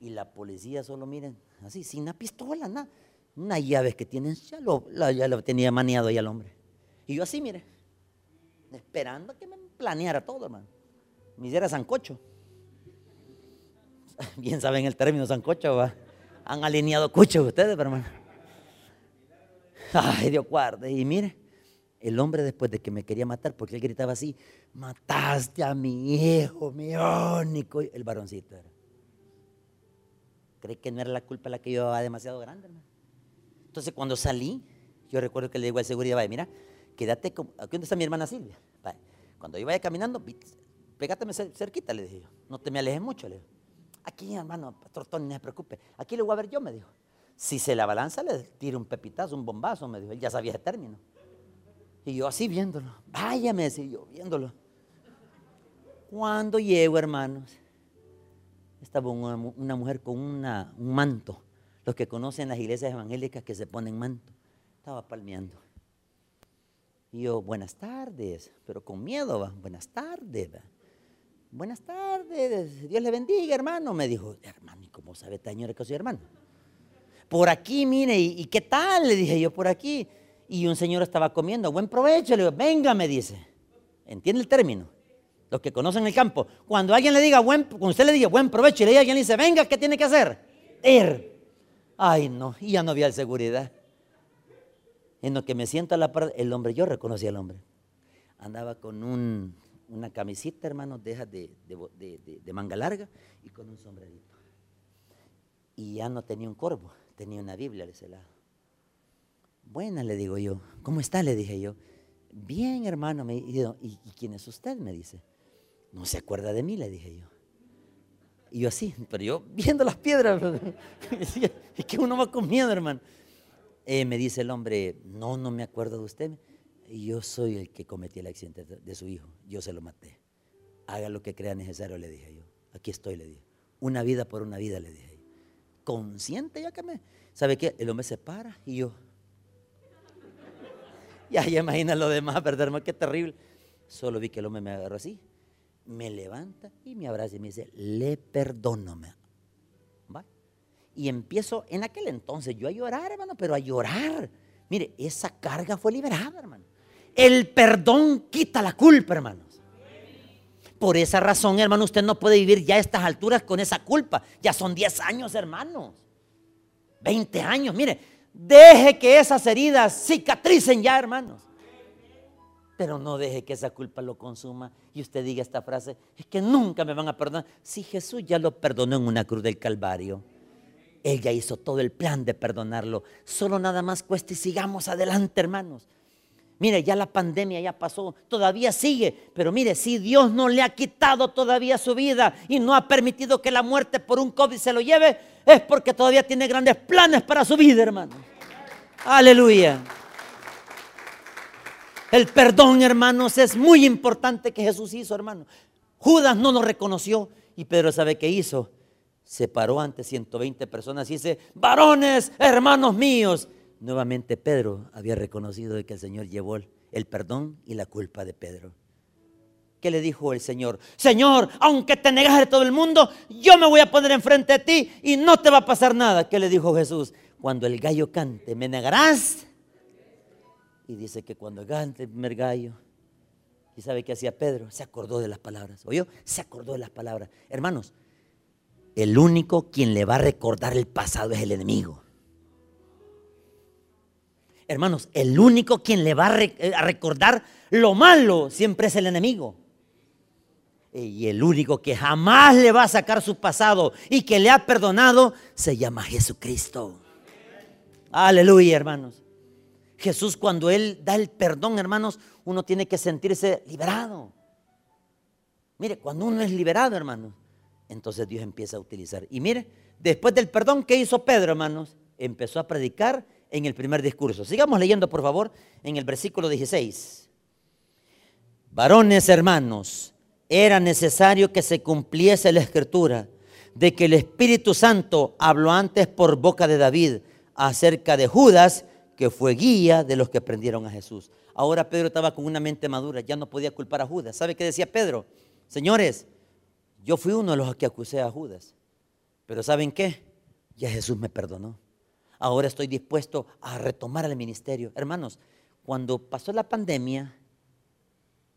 Speaker 1: Y la policía solo, miren, así, sin una pistola, nada. Una llave que tienen, ya lo, ya lo tenía maniado ahí al hombre. Y yo así, mire, esperando que me planeara todo, hermano. Me hiciera sancocho. Bien saben el término sancocho, ¿va? Han alineado cuchos ustedes, hermano. Ay, Dios guarde. Y mire, el hombre después de que me quería matar, porque él gritaba así, mataste a mi hijo, mi único. El varoncito era. ¿Cree que no era la culpa la que yo demasiado grande, hermano? Entonces cuando salí, yo recuerdo que le digo al seguridad, mira, quédate, con, ¿aquí dónde está mi hermana Silvia? Cuando yo vaya caminando, pégate cerquita, le dije yo, no te me alejes mucho, le digo. Aquí, hermano, pastor Tony, no se preocupe. Aquí le voy a ver yo, me dijo. Si se la balanza, le tiro un pepitazo, un bombazo, me dijo. Él ya sabía ese término. Y yo así viéndolo. Váyame, decía yo, viéndolo. Cuando llego, hermanos, estaba una, mujer con una, un manto. Los que conocen las iglesias evangélicas que se ponen manto. Estaba palmeando. Y yo, buenas tardes, pero con miedo, va. Buenas tardes. Buenas tardes, Dios le bendiga, hermano. Me dijo, hermano, ¿y cómo sabe esta señora que soy hermano? Por aquí, mire, ¿y, qué tal? Le dije yo, por aquí. Y un señor estaba comiendo, buen provecho. Le digo, venga, me dice. ¿Entiende el término? Los que conocen el campo. Cuando alguien le diga, buen, cuando usted le diga buen provecho y le diga alguien le dice, venga, ¿qué tiene que hacer? Ir. Ay, no, y ya no había seguridad. En lo que me siento a la par, el hombre, yo reconocí al hombre. Andaba con un una camisita, hermano, deja de, de, manga larga y con un sombrerito. Y ya no tenía un corvo, tenía una Biblia de ese lado. Buena, le digo yo. ¿Cómo está? Le dije yo. Bien, hermano. Me, y, ¿Y quién es usted? Me dice. No se acuerda de mí, le dije yo. Y yo así, pero yo viendo las piedras. es que uno va con miedo, hermano. Eh, me dice el hombre, no, no me acuerdo de usted yo soy el que cometí el accidente de su hijo, yo se lo maté. Haga lo que crea necesario, le dije yo. Aquí estoy, le dije. Una vida por una vida, le dije. Consciente ya que me... ¿Sabe qué? El hombre se para y yo... Ya, ya imagina lo demás, ¿verdad, Qué terrible. Solo vi que el hombre me agarró así, me levanta y me abraza y me dice, le perdono. ¿Va? Y empiezo, en aquel entonces, yo a llorar, hermano, pero a llorar. Mire, esa carga fue liberada, hermano. El perdón quita la culpa, hermanos. Por esa razón, hermano, usted no puede vivir ya a estas alturas con esa culpa. Ya son 10 años, hermanos. 20 años. Mire, deje que esas heridas cicatricen ya, hermanos. Pero no deje que esa culpa lo consuma y usted diga esta frase, es que nunca me van a perdonar. Si Jesús ya lo perdonó en una cruz del Calvario, Él ya hizo todo el plan de perdonarlo. Solo nada más cuesta y sigamos adelante, hermanos. Mire, ya la pandemia ya pasó, todavía sigue, pero mire, si Dios no le ha quitado todavía su vida y no ha permitido que la muerte por un COVID se lo lleve, es porque todavía tiene grandes planes para su vida, hermano. Aleluya. El perdón, hermanos, es muy importante que Jesús hizo, hermano. Judas no lo reconoció y Pedro sabe qué hizo. Se paró ante 120 personas y dice, varones, hermanos míos, Nuevamente Pedro había reconocido que el Señor llevó el perdón y la culpa de Pedro. ¿Qué le dijo el Señor? Señor, aunque te negas de todo el mundo, yo me voy a poner enfrente de ti y no te va a pasar nada. ¿Qué le dijo Jesús? Cuando el gallo cante, ¿me negarás? Y dice que cuando cante el primer gallo, ¿y sabe qué hacía Pedro? Se acordó de las palabras. ¿Oyó? Se acordó de las palabras. Hermanos, el único quien le va a recordar el pasado es el enemigo. Hermanos, el único quien le va eh, a, recordar lo malo siempre es el enemigo. Y el único que jamás le va a sacar su pasado y que le ha perdonado se llama Jesucristo. Aleluya, hermanos. Jesús cuando Él da el perdón, hermanos, uno tiene que sentirse liberado. Mire, cuando uno es liberado, hermanos, entonces Dios empieza a utilizar. Y mire, después del perdón, ¿qué hizo Pedro, hermanos? Empezó a predicar en el primer discurso. Sigamos leyendo, por favor, en el versículo 16. Varones hermanos, era necesario que se cumpliese la escritura de que el Espíritu Santo habló antes por boca de David acerca de Judas, que fue guía de los que prendieron a Jesús. Ahora Pedro estaba con una mente madura, ya no podía culpar a Judas. ¿Sabe qué decía Pedro? Señores, yo fui uno de los que acusé a Judas. Pero ¿saben qué? Ya Jesús me perdonó. Ahora estoy dispuesto a retomar el ministerio. Hermanos, cuando pasó la pandemia,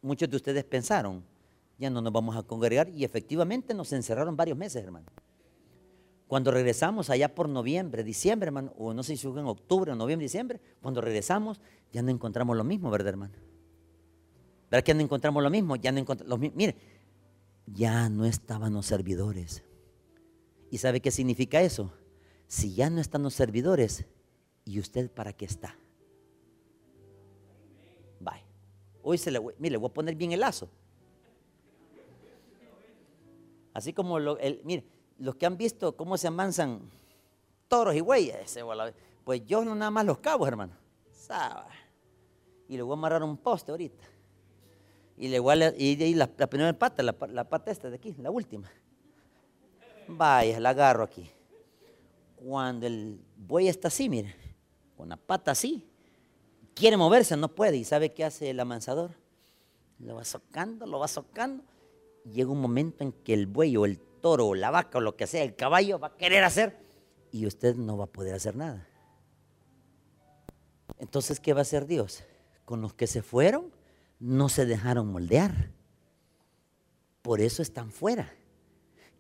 Speaker 1: muchos de ustedes pensaron, ya no nos vamos a congregar y efectivamente nos encerraron varios meses, hermano. Cuando regresamos allá por noviembre, diciembre, hermano, o no sé si fue en octubre, o noviembre, diciembre, cuando regresamos ya no encontramos lo mismo, ¿verdad, hermano? ¿Verdad que no encontramos lo mismo? Ya no encontramos Mire, ya no estaban los servidores. ¿Y sabe qué significa eso? Si ya no están los servidores, ¿y usted para qué está? Bye. Hoy se le voy, mire, le voy a poner bien el lazo. Así como, el, mire, los que han visto cómo se amansan toros y güeyes, pues yo no nada más los cabos, hermano. Y le voy a amarrar un poste ahorita. Y le voy a, y, la, la, primera pata, la, la pata esta de aquí, la última. Vaya, la agarro aquí. Cuando el buey está así, mire, con la pata así, quiere moverse, no puede. ¿Y sabe qué hace el amansador? Lo va socando, lo va socando llega un momento en que el buey o el toro o la vaca o lo que sea, el caballo va a querer hacer y usted no va a poder hacer nada. Entonces, ¿qué va a hacer Dios? Con los que se fueron, no se dejaron moldear. Por eso están fuera.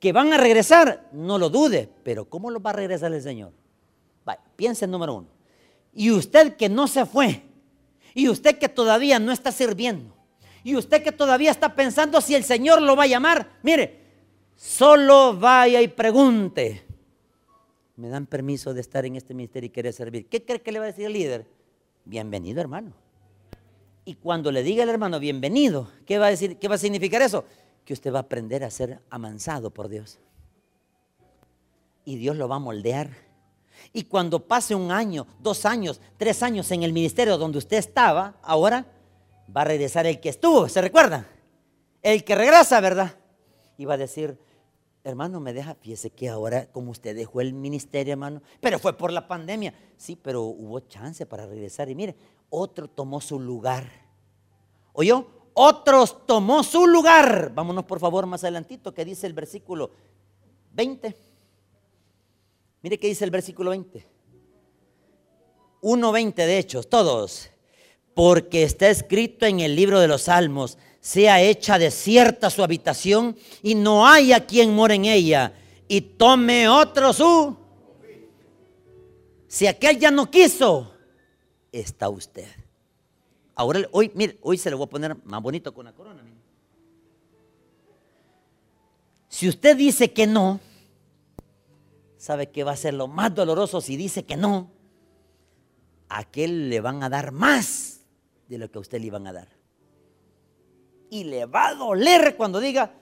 Speaker 1: Que van a regresar, no lo dude, pero ¿cómo lo va a regresar el Señor? Vaya, piensa en número uno. Y usted que no se fue, y usted que todavía no está sirviendo, y usted que todavía está pensando si el Señor lo va a llamar, mire, solo vaya y pregunte. ¿Me dan permiso de estar en este ministerio y querer servir? ¿Qué cree que le va a decir el líder? Bienvenido, hermano. Y cuando le diga el hermano bienvenido, ¿qué va a decir? ¿Qué va a significar eso? Que usted va a aprender a ser amansado por Dios. Y Dios lo va a moldear. Y cuando pase un año, dos años, tres años en el ministerio donde usted estaba, ahora va a regresar el que estuvo, ¿se recuerda? El que regresa, ¿verdad? Y va a decir, hermano, me deja, fíjese que ahora como usted dejó el ministerio, hermano, pero fue por la pandemia. Sí, pero hubo chance para regresar. Y mire, otro tomó su lugar. ¿Oyó? Otros tomó su lugar. Vámonos por favor más adelantito, que dice el versículo 20. Mire qué dice el versículo 20. 1.20 de hechos, todos porque está escrito en el libro de los Salmos, sea hecha desierta su habitación y no haya quien more en ella, y tome otro su. Si aquel ya no quiso, está usted. Ahora, hoy, mire, hoy se lo voy a poner más bonito con la corona. Si usted dice que no, ¿sabe que va a ser lo más doloroso si dice que no? A aquel le van a dar más de lo que a usted le iban a dar. Y le va a doler cuando diga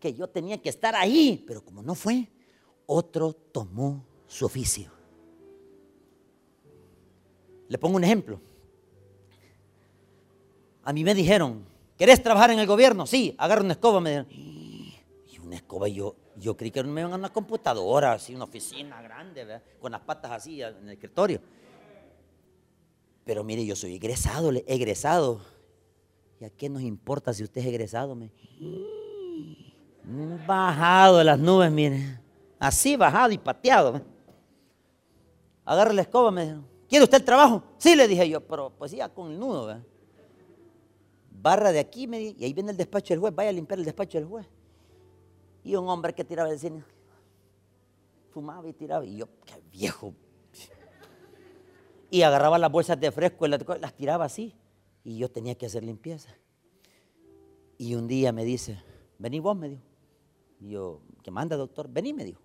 Speaker 1: que yo tenía que estar ahí, pero como no fue, otro tomó su oficio. Le pongo un ejemplo. A mí me dijeron, ¿querés trabajar en el gobierno? Sí, agarra una escoba. Me dijeron, y una escoba, yo, yo creí que me iban a una computadora, así, una oficina grande, con las patas así en el escritorio. Pero mire, yo soy egresado, egresado. ¿Y a qué nos importa si usted es egresado? Me... Bajado de las nubes, mire. Así bajado y pateado. Agarra la escoba, me dijo. ¿Quiere usted el trabajo? Sí, le dije yo, pero pues ya con el nudo. Barra de aquí, me y ahí viene el despacho del juez. Vaya a limpiar el despacho del juez. Y un hombre que tiraba el cine. Fumaba y tiraba. Y yo, qué viejo y agarraba las bolsas de fresco y las, tiraba así. Y yo tenía que hacer limpieza. Y un día me dice, vení vos, me dijo. Y yo, ¿qué manda, doctor? Vení, me dijo.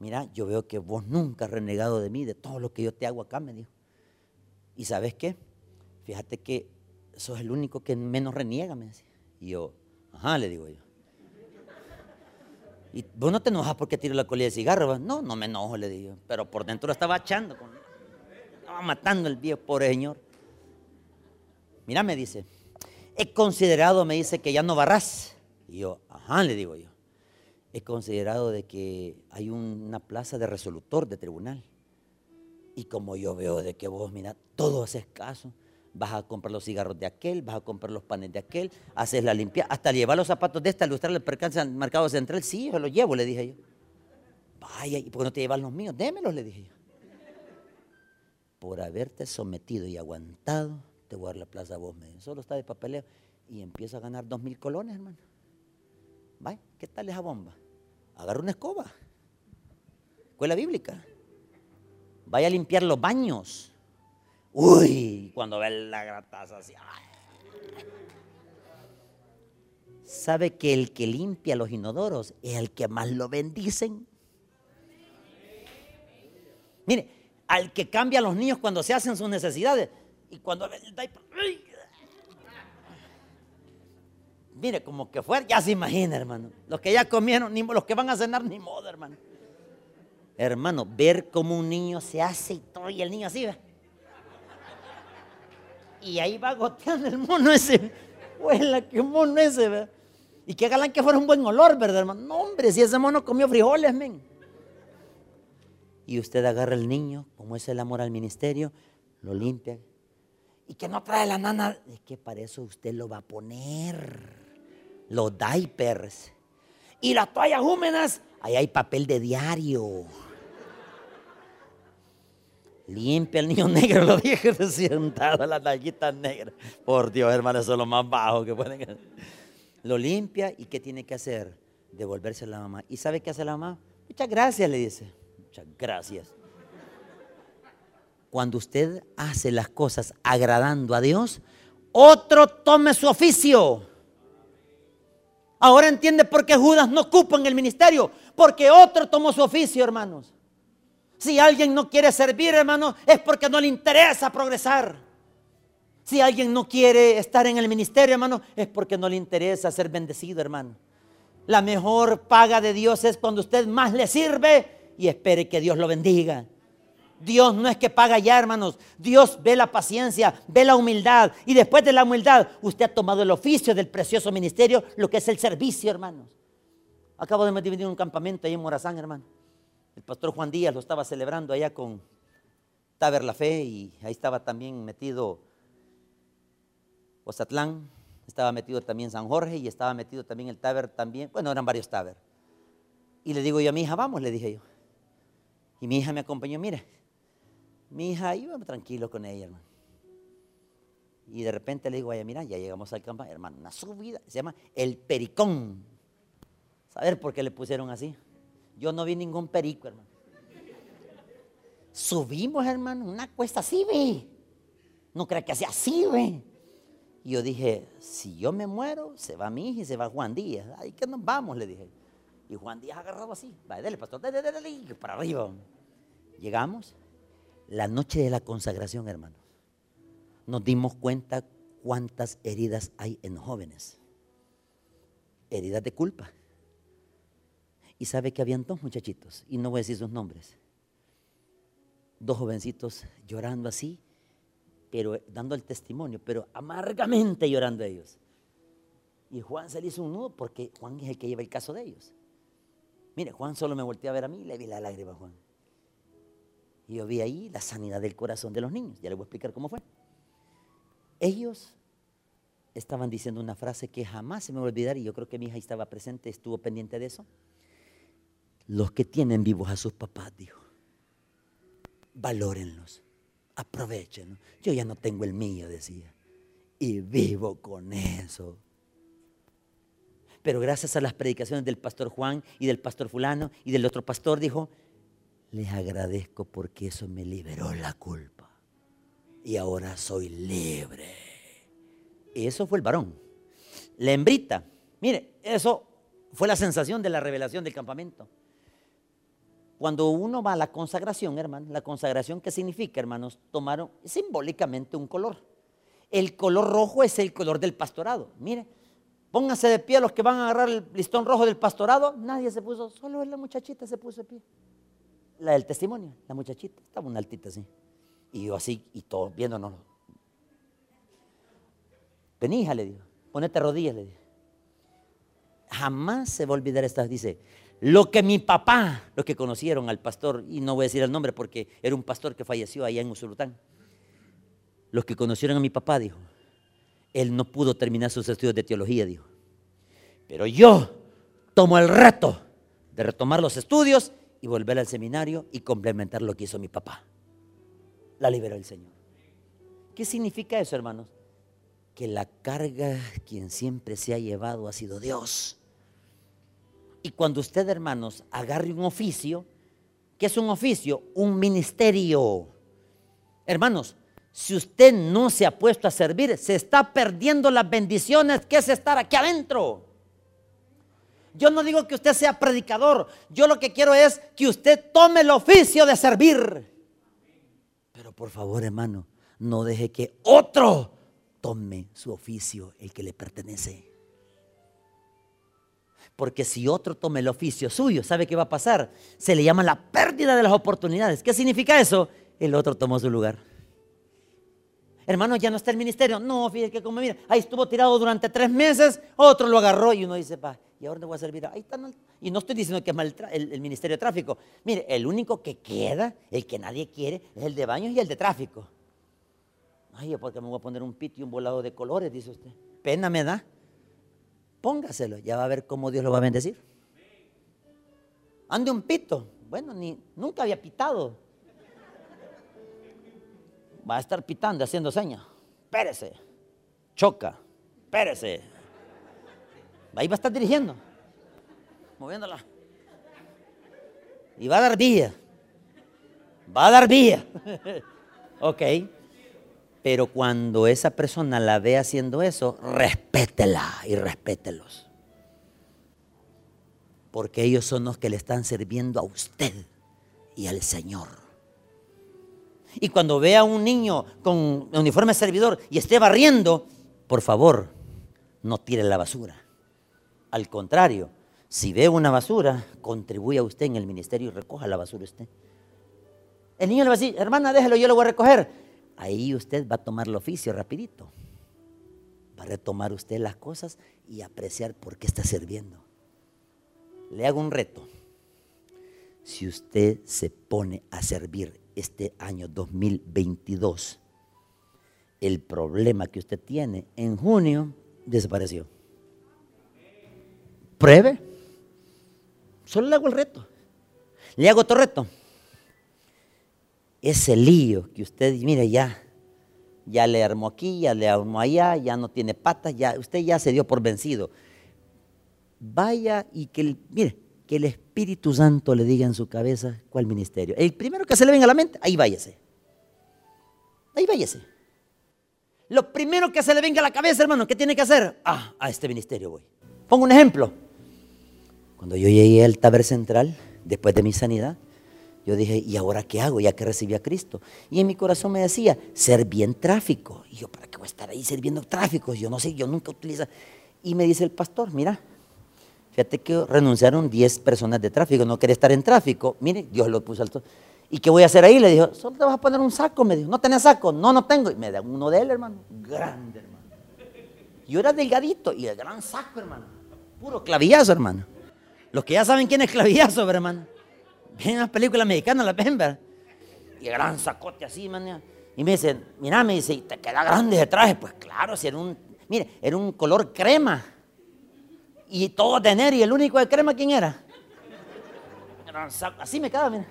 Speaker 1: mira, yo veo que vos nunca has renegado de mí, de todo lo que yo te hago acá, me dijo. ¿Y sabes qué? Fíjate que sos el único que menos reniega, me decía. Y yo, ajá, le digo yo. ¿Y vos no te enojas porque tiro la colilla de cigarro? No, no me enojo, le digo. Pero por dentro lo estaba echando. Estaba matando el viejo, pobre señor. Mira, me dice, he considerado, me dice, que ya no barras. Y yo, ajá, le digo yo. He considerado de que hay una plaza de resolutor de tribunal. Y como yo veo de que vos, mira, todo haces caso vas a comprar los cigarros de aquel, vas a comprar los panes de aquel, haces la limpia, hasta llevar los zapatos de esta, ilustrar el percance al mercado central, sí, yo los llevo, le dije yo. Vaya, ¿y por qué no te llevas los míos? Démelos, le dije yo. Por haberte sometido y aguantado, te voy a dar la plaza a vos, me Solo está de papeleo y empiezo a ganar dos mil colones, hermano. Vaya, ¿qué tal esa bomba? Agarra una escoba. Escuela bíblica. Vaya a limpiar los baños Uy, cuando ve la grataza así. ¿Sabe que el que limpia los inodoros es el que más lo bendicen? Mire, al que cambia a los niños cuando se hacen sus necesidades y cuando ve el diaper, Mire, como que fue, ya se imagina, hermano. Los que ya comieron, ni, los que van a cenar, ni modo, hermano. Hermano, ver cómo un niño se hace y todo, y el niño así, ¿ve? Y ahí va goteando el mono ese. Huela, qué mono ese, ¿verdad? Y qué galán que fuera un buen olor, ¿verdad, hermano? No, hombre, si ese mono comió frijoles, men. Y usted agarra el niño, como es el amor al ministerio, lo limpia. Y que no trae la nana. Es que para eso usted lo va a poner. Los diapers. Y las toallas húmedas, ahí hay papel de diario. Limpia el niño negro, lo dije sentado, la tallita negra. Por Dios, hermano, eso es lo más bajo que pueden hacer. Lo limpia y ¿qué tiene que hacer? Devolverse a la mamá. ¿Y sabe qué hace la mamá? Muchas gracias, le dice. Muchas gracias. Cuando usted hace las cosas agradando a Dios, otro tome su oficio. Ahora entiende por qué Judas no ocupa en el ministerio. Porque otro tomó su oficio, hermanos. Si alguien no quiere servir, hermano, es porque no le interesa progresar. Si alguien no quiere estar en el ministerio, hermano, es porque no le interesa ser bendecido, hermano. La mejor paga de Dios es cuando usted más le sirve y espere que Dios lo bendiga. Dios no es que paga ya, hermanos. Dios ve la paciencia, ve la humildad. Y después de la humildad, usted ha tomado el oficio del precioso ministerio, lo que es el servicio, hermanos. Acabo de meter un campamento ahí en Morazán, hermano. El pastor Juan Díaz lo estaba celebrando allá con Taber La Fe y ahí estaba también metido Ozatlán, estaba metido también San Jorge y estaba metido también el Taber también. Bueno, eran varios Taber. Y le digo yo a mi hija, vamos, le dije yo. Y mi hija me acompañó, mire, mi hija iba tranquilo con ella, hermano. Y de repente le digo, vaya, mira, ya llegamos al campo, hermano, una subida, se llama El Pericón. ¿Saber por qué le pusieron así? Yo no vi ningún perico, hermano. Subimos, hermano, una cuesta así, ve. No crea que hacía así, ve. Y yo dije, si yo me muero, se va mi hija y se va Juan Díaz. Ahí que nos vamos, le dije. Y Juan Díaz agarrado así. Va, dale, pastor, dale, dale, dale, para arriba. Llegamos, la noche de la consagración, hermano. Nos dimos cuenta cuántas heridas hay en jóvenes. Heridas de culpa y sabe que habían dos muchachitos, y no voy a decir sus nombres, dos jovencitos llorando así, pero dando el testimonio, pero amargamente llorando ellos. Y Juan se le hizo un nudo porque Juan es el que lleva el caso de ellos. Mire, Juan solo me volteó a ver a mí y le vi la lágrima a Juan. Y yo vi ahí la sanidad del corazón de los niños. Ya les voy a explicar cómo fue. Ellos estaban diciendo una frase que jamás se me va a olvidar y yo creo que mi hija estaba presente, estuvo pendiente de eso los que tienen vivos a sus papás, dijo. Valórenlos, aprovechenlos. Yo ya no tengo el mío, decía. Y vivo con eso. Pero gracias a las predicaciones del pastor Juan y del pastor fulano y del otro pastor, dijo, les agradezco porque eso me liberó la culpa. Y ahora soy libre. Y eso fue el varón. La hembrita, mire, eso fue la sensación de la revelación del campamento. Cuando uno va a la consagración, hermano, la consagración, ¿qué significa, hermanos? Tomaron simbólicamente un color. El color rojo es el color del pastorado. Mire, pónganse de pie los que van a agarrar el listón rojo del pastorado. Nadie se puso, solo la muchachita se puso de pie. La del testimonio, la muchachita, estaba una altita así. Y yo así, y todos viéndonos. Vení, hija, le dijo, ponete rodillas, le dijo. Jamás se va a olvidar esta, dice, lo que mi papá, los que conocieron al pastor, y no voy a decir el nombre porque era un pastor que falleció allá en Usulután, los que conocieron a mi papá, dijo, él no pudo terminar sus estudios de teología, dijo, pero yo tomo el reto de retomar los estudios y volver al seminario y complementar lo que hizo mi papá. La liberó el Señor. ¿Qué significa eso, hermanos? Que la carga quien siempre se ha llevado ha sido Dios. Y cuando usted, hermanos, agarre un oficio, ¿qué es un oficio? Un ministerio. Hermanos, si usted no se ha puesto a servir, se está perdiendo las bendiciones que es estar aquí adentro. Yo no digo que usted sea predicador, yo lo que quiero es que usted tome el oficio de servir. Pero por favor, hermano, no deje que otro tome su oficio, el que le pertenece. Porque si otro toma el oficio suyo, ¿sabe qué va a pasar? Se le llama la pérdida de las oportunidades. ¿Qué significa eso? El otro tomó su lugar. Hermano, ya no está el ministerio. No, fíjate que como mira, ahí estuvo tirado durante tres meses, otro lo agarró y uno dice, va, ¿y ahora no voy a servir? Ahí está. Y no estoy diciendo que es mal el, el, ministerio de tráfico. Mire, el único que queda, el que nadie quiere, es el de baños y el de tráfico. Ay, porque me voy a poner un pito y un volado de colores, dice usted. Pena me da póngaselo, ya va a ver cómo Dios lo va a bendecir. Ande un pito, bueno, ni, nunca había pitado. Va a estar pitando, haciendo señas. Pérese, choca, pérese. Ahí va a estar dirigiendo, moviéndola. Y va a dar vía. Va a dar vía. ok. Pero cuando esa persona la ve haciendo eso, respétela y respételos. Porque ellos son los que le están sirviendo a usted y al Señor. Y cuando vea a un niño con uniforme servidor y esté barriendo, por favor, no tire la basura. Al contrario, si ve una basura, contribuya usted en el ministerio y recoja la basura usted. El niño le va a decir, hermana, déjelo, yo lo voy a recoger ahí usted va a tomar el oficio rapidito. Va a retomar usted las cosas y apreciar por qué está sirviendo. Le hago un reto. Si usted se pone a servir este año 2022, el problema que usted tiene en junio desapareció. Pruebe. Solo le hago el reto. Le hago otro reto ese lío que usted, mire, ya, ya le armó aquí, ya le armó allá, ya no tiene patas, ya, usted ya se dio por vencido. Vaya y que, el, mire, que el Espíritu Santo le diga en su cabeza cuál ministerio. El primero que se le venga a la mente, ahí váyase. Ahí váyase. Lo primero que se le venga a la cabeza, hermano, ¿qué tiene que hacer? Ah, a este ministerio voy. Pongo un ejemplo. Cuando yo llegué al taber central, después de mi sanidad, yo dije, ¿y ahora qué hago ya que recibí a Cristo? Y en mi corazón me decía, ser bien tráfico. Y yo, ¿para qué voy a estar ahí sirviendo tráfico? Yo no sé, yo nunca utilizo. Y me dice el pastor, mira, fíjate que renunciaron 10 personas de tráfico, no quiere estar en tráfico. Mire, Dios lo puso alto. ¿Y qué voy a hacer ahí? Le dijo, solo te vas a poner un saco. Me dijo, ¿no tenés saco? No, no tengo. Y me da uno de él, hermano. Grande, hermano. Yo era delgadito y el gran saco, hermano. Puro clavillazo, hermano. Los que ya saben quién es clavillazo, hermano. Ven las películas mexicanas, las ven, ¿verdad? Y gran sacote así, man. Y me dicen, mira, me dice, ¿te queda grande ese traje? Pues claro, si era un, mire, era un color crema. Y todo de negro, y el único de crema, ¿quién era? Así me queda, mira.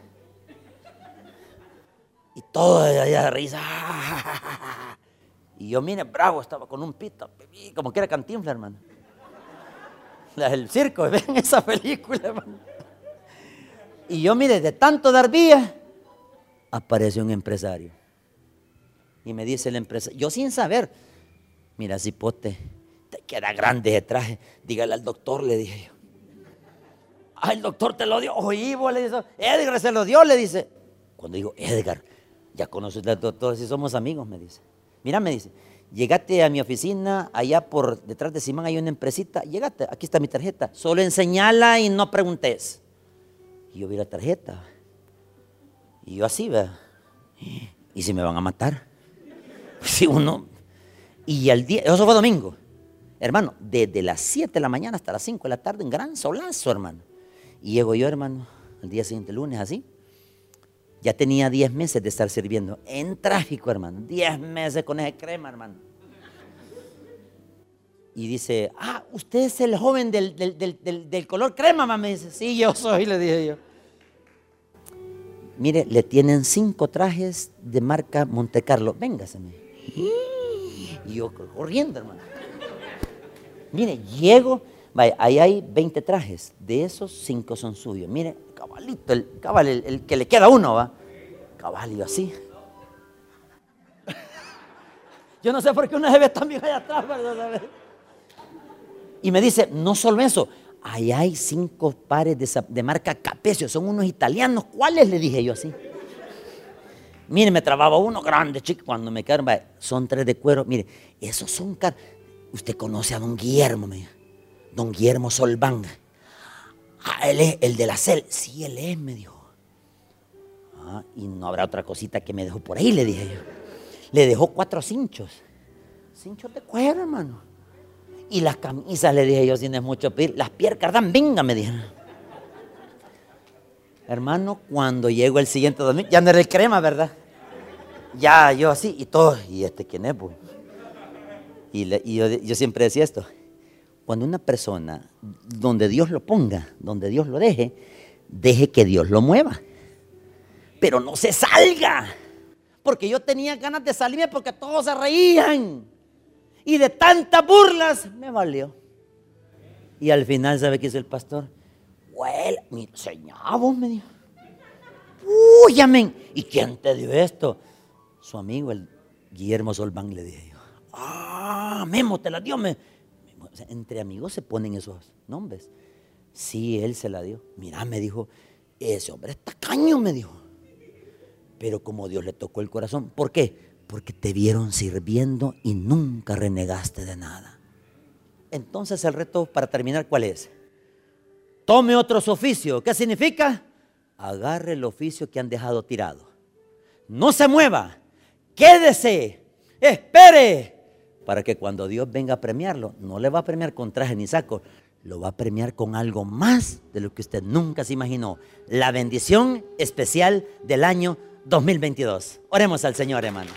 Speaker 1: Y todo allá de risa. Y yo, mire, bravo, estaba con un pito, como que era cantinfla, hermano. La del circo, ven esa película, hermano. Y yo, mire, de tanto dar vía, apareció un empresario. Y me dice el empresario, yo sin saber, mira, cipote, te queda grande ese traje. Dígale al doctor, le dije yo. Ah, el doctor te lo dio. Oí, vos le dice, Edgar se lo dio, le dice. Cuando digo, Edgar, ya conoces al doctor, si somos amigos, me dice. Mira, me dice, llegate a mi oficina, allá por detrás de Simán hay una empresita, llegate, aquí está mi tarjeta, solo enseñala y no preguntes. Y yo vi la tarjeta. Y yo así, ¿verdad? ¿Y si me van a matar? Si uno... Y al día, eso fue domingo. Hermano, desde las 7 de la mañana hasta las 5 de la tarde, en gran solazo, hermano. Y llego yo, hermano, el día siguiente, lunes, así. Ya tenía 10 meses de estar sirviendo en tráfico, hermano. 10 meses con ese crema, hermano. Y dice, ah, usted es el joven del, del color crema, mamá. Me dice, sí, yo soy, le dije yo. Mire, le tienen cinco trajes de marca Monte Carlo. Véngaseme. Y yo corriendo, hermano. Mire, llego, vaya, ahí hay 20 trajes. De esos, cinco son suyos. Mire, cabalito, el cabal, el, que le queda uno, va. Caballo así. Yo no sé por qué una se ve también allá atrás, ¿verdad? Y me dice, no solo eso, ahí hay cinco pares de, marca Capecio, son unos italianos. ¿Cuáles? Le dije yo así. Mire, me trababa uno grande, chico, cuando me quedaron, son tres de cuero. Mire, esos son caros. Usted conoce a don Guillermo, me Don Guillermo Solván. Ah, él es el de la cel. Sí, él es, me dijo. Ah, y no habrá otra cosita que me dejó por ahí, le dije yo. Le dejó cuatro cinchos. Cinchos de cuero, hermano. Y las camisas, le dije yo, sin es mucho pedir, las piercas dan, venga, me dijeron. Hermano, cuando llego el siguiente domingo, ya no era el crema, ¿verdad? Ya, yo así, y todo, y este quién es, pues? Y, yo siempre decía esto, cuando una persona, donde Dios lo ponga, donde Dios lo deje, deje que Dios lo mueva. Pero no se salga. Porque yo tenía ganas de salirme porque todos se reían. Y de tantas burlas me valió. Y al final, ¿sabe qué hizo el pastor? Well, mi señor, me dijo. Uy, amén. ¿Y quién te dio esto? Su amigo, el Guillermo Solván, le dije yo. Ah, Memo, te la dio. Me. entre amigos se ponen esos nombres. Sí, él se la dio. Mira, me dijo, ese hombre está caño, me dijo. Pero como Dios le tocó el corazón. ¿Por qué? Porque te vieron sirviendo y nunca renegaste de nada. Entonces el reto para terminar, ¿cuál es? Tome otro oficio. ¿Qué significa? Agarre el oficio que han dejado tirado. No se mueva. Quédese. Espere. Para que cuando Dios venga a premiarlo, no le va a premiar con traje ni saco, lo va a premiar con algo más de lo que usted nunca se imaginó. La bendición especial del año 2022. Oremos al Señor, hermanos.